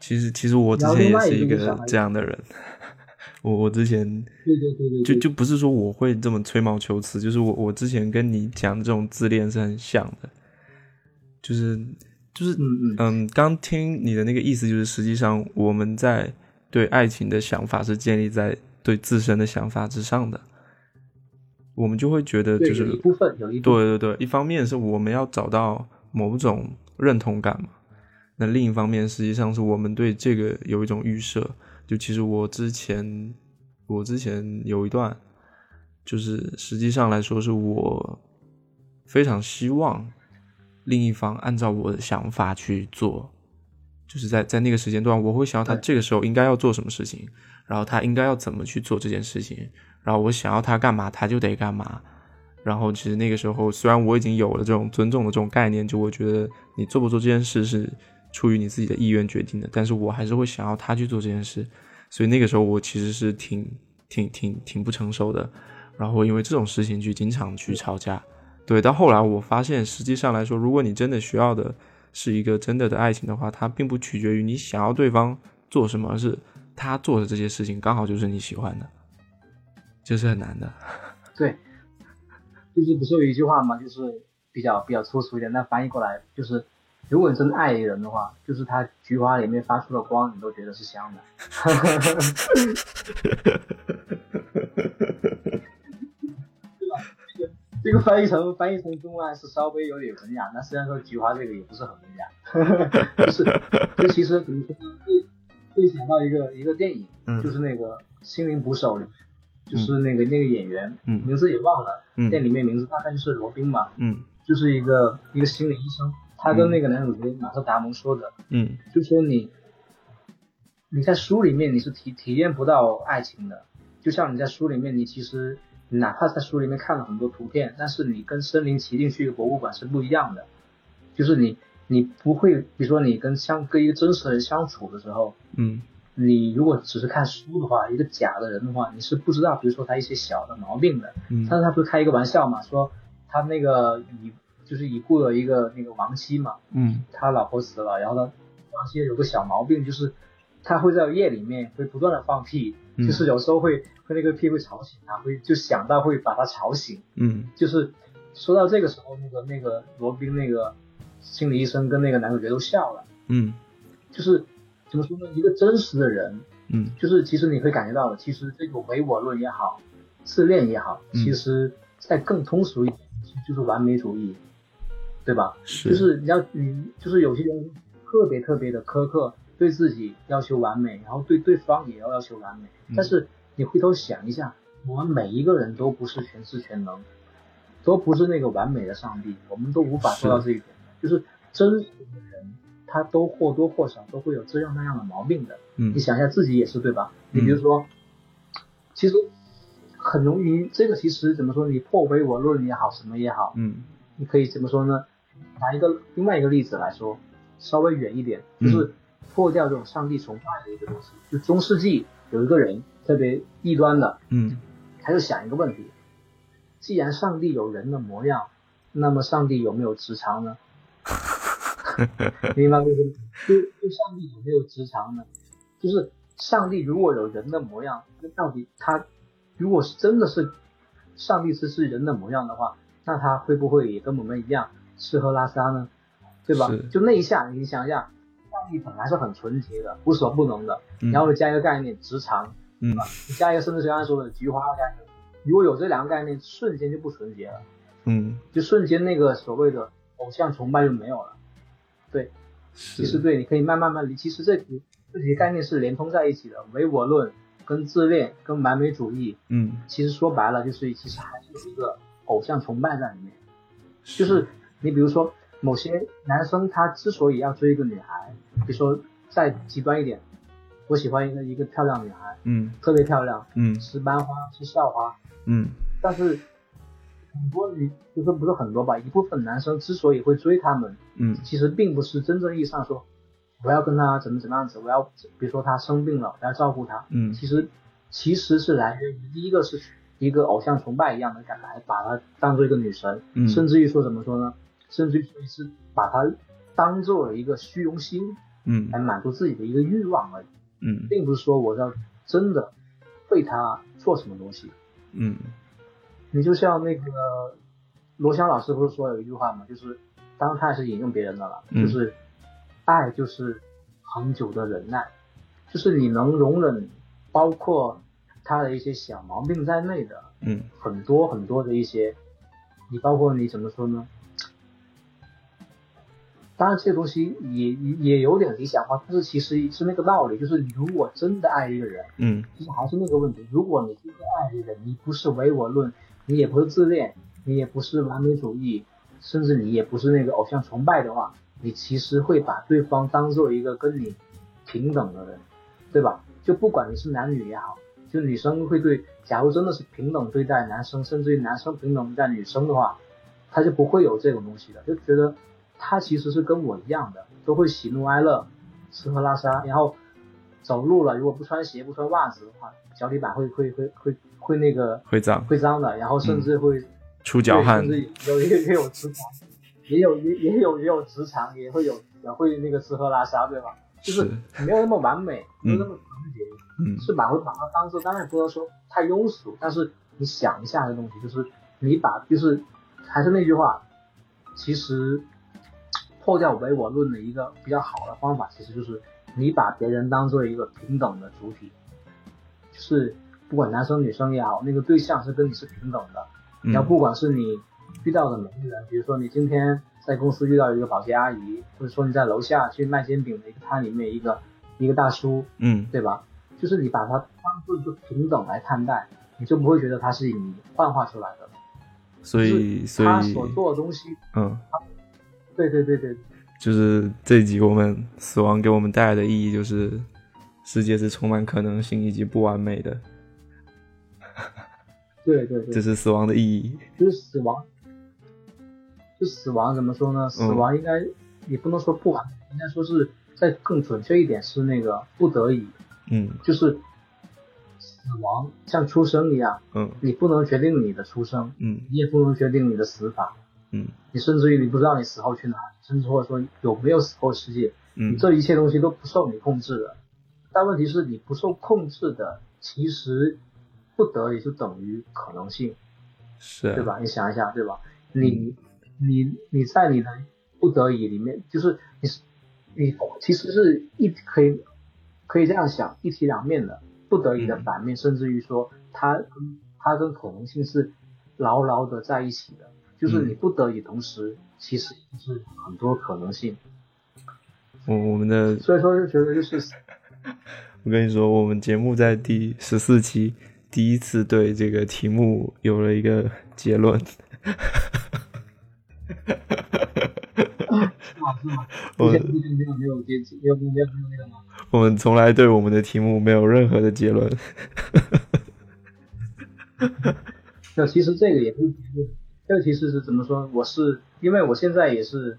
A: 其实其实我之前也是一个这样的人，我我之前
B: 对对对对，
A: 就就不是说我会这么吹毛求疵，就是我我之前跟你讲的这种自恋是很像的。就是就是
B: 嗯
A: 嗯，刚听你的那个意思，就是实际上我们在对爱情的想法是建立在对自身的想法之上的，我们就会觉得就是
B: 一部分有一
A: 对对对，一方面是我们要找到某种认同感嘛，那另一方面实际上是我们对这个有一种预设，就其实我之前我之前有一段，就是实际上来说是我非常希望。另一方按照我的想法去做，就是在在那个时间段，我会想要他这个时候应该要做什么事情，然后他应该要怎么去做这件事情，然后我想要他干嘛，他就得干嘛。然后其实那个时候，虽然我已经有了这种尊重的这种概念，就我觉得你做不做这件事是出于你自己的意愿决定的，但是我还是会想要他去做这件事。所以那个时候我其实是挺挺挺挺不成熟的，然后因为这种事情去经常去吵架。对，到后来我发现，实际上来说，如果你真的需要的是一个真的的爱情的话，它并不取决于你想要对方做什么，而是他做的这些事情刚好就是你喜欢的，这是很难的。
B: 对，就是不是有一句话嘛？就是比较比较粗俗一点，那翻译过来就是如果你真爱一个人的话，就是他菊花里面发出的光，你都觉得是香的。对吧？这个这个翻译成翻译成中文是稍微有点文雅，那虽然说菊花这个也不是很文雅，就是，就其实比如说呢？会会想到一个一个电影，就是那个《心灵捕手》里，就是那个那个演员，名字也忘了，店里面名字大概就是罗宾吧，
A: 嗯，
B: 就是一个一个心理医生。他跟那个男主角马特·达蒙说的，
A: 嗯，
B: 就说你，你在书里面你是体体验不到爱情的，就像你在书里面，你其实哪怕在书里面看了很多图片，但是你跟身临其境去博物馆是不一样的，就是你你不会，比如说你跟相跟一个真实的人相处的时候，
A: 嗯，
B: 你如果只是看书的话，一个假的人的话，你是不知道，比如说他一些小的毛病的，
A: 嗯，
B: 但是他不是开一个玩笑嘛，说他那个以。就是已故的一个那个亡妻嘛，
A: 嗯，
B: 他老婆死了，然后呢，亡妻有个小毛病，就是他会在夜里面会不断的放屁，就是有时候会会那个屁会吵醒他，会就想到会把他吵醒，
A: 嗯，
B: 就是说到这个时候，那个那个罗宾那个心理医生跟那个男主角都笑了，
A: 嗯，
B: 就是怎么说呢，一个真实的人，
A: 嗯，
B: 就是其实你会感觉到，其实这个唯我论也好，自恋也好，其实在更通俗一点，就是完美主义。对吧？
A: 是，
B: 就是你要你就是有些人特别特别的苛刻，对自己要求完美，然后对对方也要要求完美。但是你回头想一下，我们每一个人都不是全知全能，都不是那个完美的上帝，我们都无法做到这一点。就是真实的人，他都或多或少都会有这样那样的毛病的。
A: 嗯，
B: 你想一下自己也是对吧？你比如说，其实很容易，这个其实怎么说？你破唯我论也好，什么也好，
A: 嗯，
B: 你可以怎么说呢？拿一个另外一个例子来说，稍微远一点，就是破掉这种上帝崇拜的一个东西。就中世纪有一个人特别异端的，
A: 嗯，
B: 他就想一个问题：既然上帝有人的模样，那么上帝有没有直肠呢？明白吗？就就上帝有没有直肠呢？就是上帝如果有人的模样，那到底他如果是真的是上帝是是人的模样的话？那他会不会也跟我们一样吃喝拉撒呢？对吧？就那一下，你想一下，上帝本来是很纯洁的，无所不能的，然后加一个概念直肠，
A: 对
B: 吧？你加一个甚至刚才说的菊花概念，如果有这两个概念，瞬间就不纯洁了，
A: 嗯，
B: 就瞬间那个所谓的偶像崇拜就没有了。对，其实对，你可以慢慢慢理。其实这几这几个概念是连通在一起的，唯我论跟自恋跟完美主义，
A: 嗯，
B: 其实说白了就是其实还是有一个。偶像崇拜在里面，就是你比如说某些男生他之所以要追一个女孩，比如说再极端一点，我喜欢一个一个漂亮女孩，
A: 嗯，
B: 特别漂亮，
A: 嗯，
B: 是班花是校花，
A: 嗯，
B: 但是很多女就是不是很多吧，一部分男生之所以会追她们，
A: 嗯，
B: 其实并不是真正意义上说我要跟她怎么怎么样子，我要比如说她生病了我要照顾她，
A: 嗯，
B: 其实其实是来源于第一个是。一个偶像崇拜一样的感来把她当做一个女神，甚至于说怎么说呢？甚至于说是把它当做了一个虚荣心，
A: 嗯，
B: 来满足自己的一个欲望而已，
A: 嗯，
B: 并不是说我要真的为他做什么东西，
A: 嗯，
B: 你就像那个罗翔老师不是说有一句话嘛？就是当然他也是引用别人的了，就是爱就是恒久的忍耐，就是你能容忍包括。他的一些小毛病在内的，
A: 嗯，
B: 很多很多的一些，你包括你怎么说呢？当然这些东西也也有点理想化，但是其实是那个道理，就是你如果真的爱一个人，
A: 嗯，
B: 其实还是那个问题，如果你真的爱一个人，你不是唯我论，你也不是自恋，你也不是完美主义，甚至你也不是那个偶像崇拜的话，你其实会把对方当做一个跟你平等的人，对吧？就不管你是男女也好。就女生会对，假如真的是平等对待男生，甚至于男生平等对待女生的话，他就不会有这种东西的，就觉得他其实是跟我一样的，都会喜怒哀乐，吃喝拉撒，然后走路了，如果不穿鞋不穿袜子的话，脚底板会会会会会那个
A: 会脏。
B: 会脏的，然后甚至会
A: 出脚汗，
B: 甚至有也也有直肠，也有也也有也有直肠，也会有也会那个吃喝拉撒，对吧？就是没有那么完美，没有那么纯洁。
A: 嗯，
B: 是把会把它当做，当然不能说太庸俗，但是你想一下这东西，就是你把就是还是那句话，其实破掉唯我论的一个比较好的方法，其实就是你把别人当做一个平等的主体，就是不管男生女生也好，那个对象是跟你是平等的。你要不管是你遇到的每一个人，比如说你今天在公司遇到一个保洁阿姨，或者说你在楼下去卖煎饼的一个摊里面一个一个大叔，
A: 嗯，
B: 对吧？就是你把他当做一个平等来看待，你就不会觉得他是你幻化出来的。
A: 所以，所以
B: 他所做的东西，
A: 嗯，
B: 对对对对，
A: 就是这集我们死亡给我们带来的意义就是，世界是充满可能性以及不完美的。
B: 对对对，
A: 这是死亡的意义。
B: 就是死亡，就死亡怎么说呢？死亡应该也不能说不完美，应该说是再更准确一点是那个不得已。
A: 嗯，
B: 就是死亡像出生一样，
A: 嗯，
B: 你不能决定你的出生，
A: 嗯，
B: 你也不能决定你的死法，
A: 嗯，
B: 你甚至于你不知道你死后去哪里，甚至或者说有没有死后世界，
A: 嗯，
B: 这一切东西都不受你控制的。但问题是你不受控制的，其实。不得已就等于可能性，
A: 是
B: 对吧？你想一下，对吧？你你你在你的不得已里面，就是你是你其实是一可以可以这样想，一体两面的不得已的反面，甚至于说它它跟可能性是牢牢的在一起的，就是你不得已同时其实是很多可能性。
A: 我我们的
B: 所以说就觉得就是，
A: 我跟你说，我们节目在第十四期。第一次对这个题目有了一个结论。
B: 我没有没有结，没有没有没有那个吗？
A: 我们从来对我们的题目没有任何的结论。
B: 那其实这个也是结论，这个其实是怎么说？我是因为我现在也是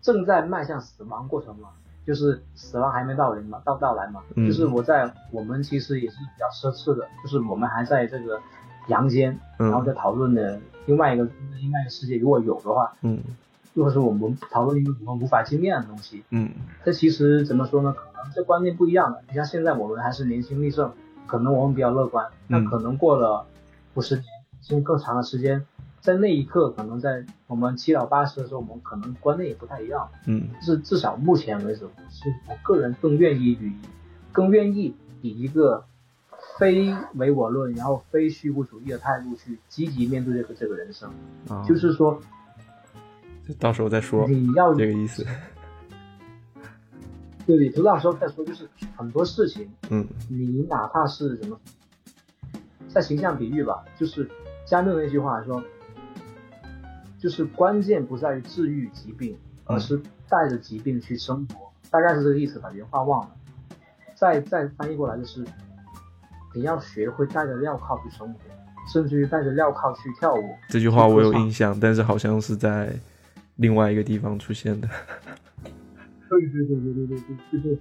B: 正在迈向死亡过程嘛。就是死亡还没到临嘛，到到来嘛。就是我在我们其实也是比较奢侈的，就是我们还在这个阳间，然后在讨论的另外一个另外一个世界，如果有的话，
A: 嗯，
B: 或者是我们讨论一个我们无法经验的东西，
A: 嗯，
B: 这其实怎么说呢？可能这观念不一样的。你像现在我们还是年轻力盛，可能我们比较乐观，那可能过了五十年，甚至更长的时间。在那一刻，可能在我们七老八十的时候，我们可能观念也不太一样。
A: 嗯，
B: 至至少目前为止，是我个人更愿意与更愿意以一个非唯我论，然后非虚无主义的态度去积极面对这个这个人生。
A: 啊，
B: 就是说，
A: 到时候再说。
B: 你要
A: 这个意思。
B: 对对，就到时候再说。就是很多事情，
A: 嗯，
B: 你哪怕是什么，在形象比喻吧，就是加缪那句话说。就是关键不在于治愈疾病，而是带着疾病去生活，大概是这个意思把原话忘了。再再翻译过来就是，你要学会带着镣铐去生活，甚至于带着镣铐去跳舞。
A: 这句话我有印象，但是好像是在另外一个地方出现的。
B: 对对对对对对对，就是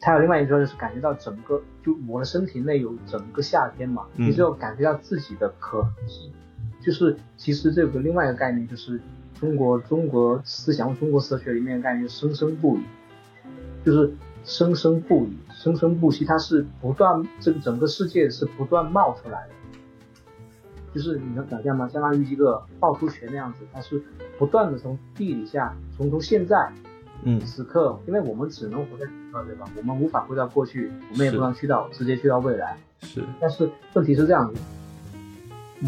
B: 还有另外一个就是感觉到整个就我的身体内有整个夏天嘛，你就感觉到自己的可能性。就是其实这个另外一个概念，就是中国中国思想、中国哲学里面的概念“生生不已”，就是生生不已、生生不息，它是不断这个整个世界是不断冒出来的。就是你能想象吗？相当于一个趵突泉那样子，它是不断的从地底下，从从现在，
A: 嗯，
B: 此刻，因为我们只能活在此刻，对吧？我们无法回到过去，我们也不能去到直接去到未来。
A: 是。
B: 但是问题是这样子，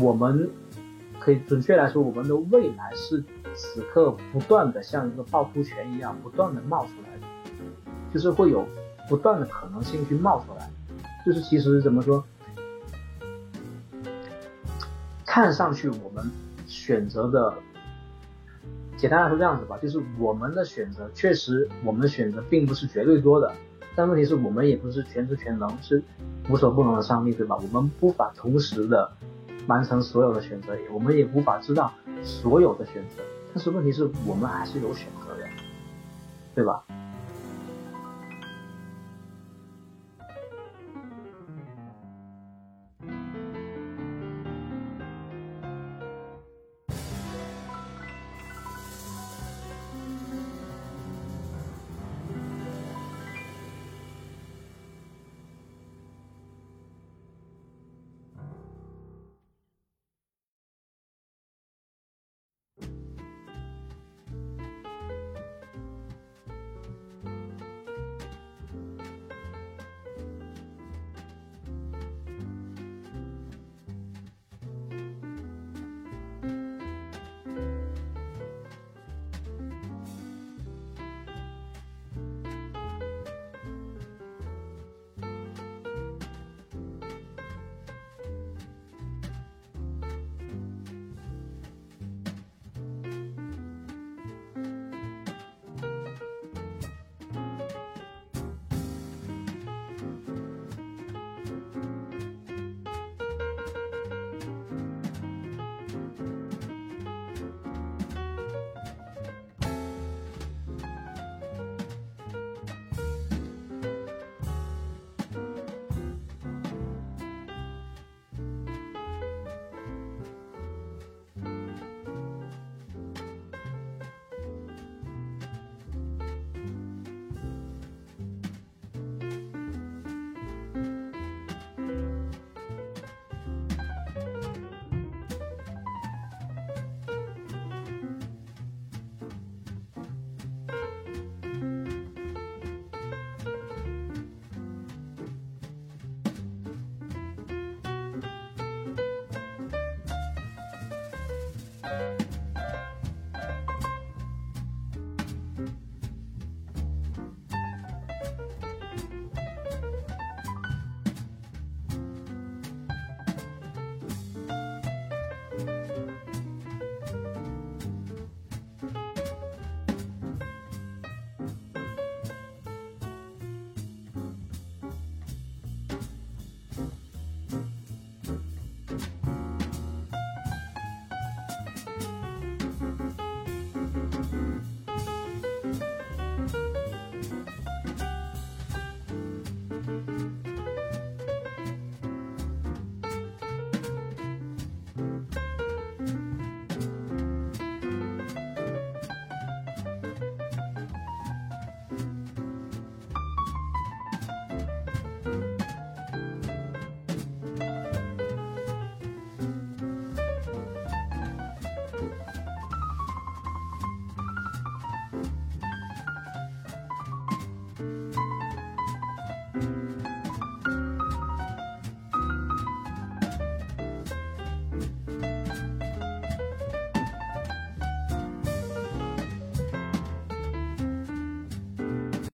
B: 我们。可以准确来说，我们的未来是此刻不断的像一个趵突泉一样不断的冒出来的，就是会有不断的可能性去冒出来。就是其实怎么说，看上去我们选择的，简单来说这样子吧，就是我们的选择确实，我们的选择并不是绝对多的，但问题是我们也不是全知全能，是无所不能的上帝，对吧？我们无法同时的。完成所有的选择，我们也无法知道所有的选择，但是问题是我们还是有选择的，对吧？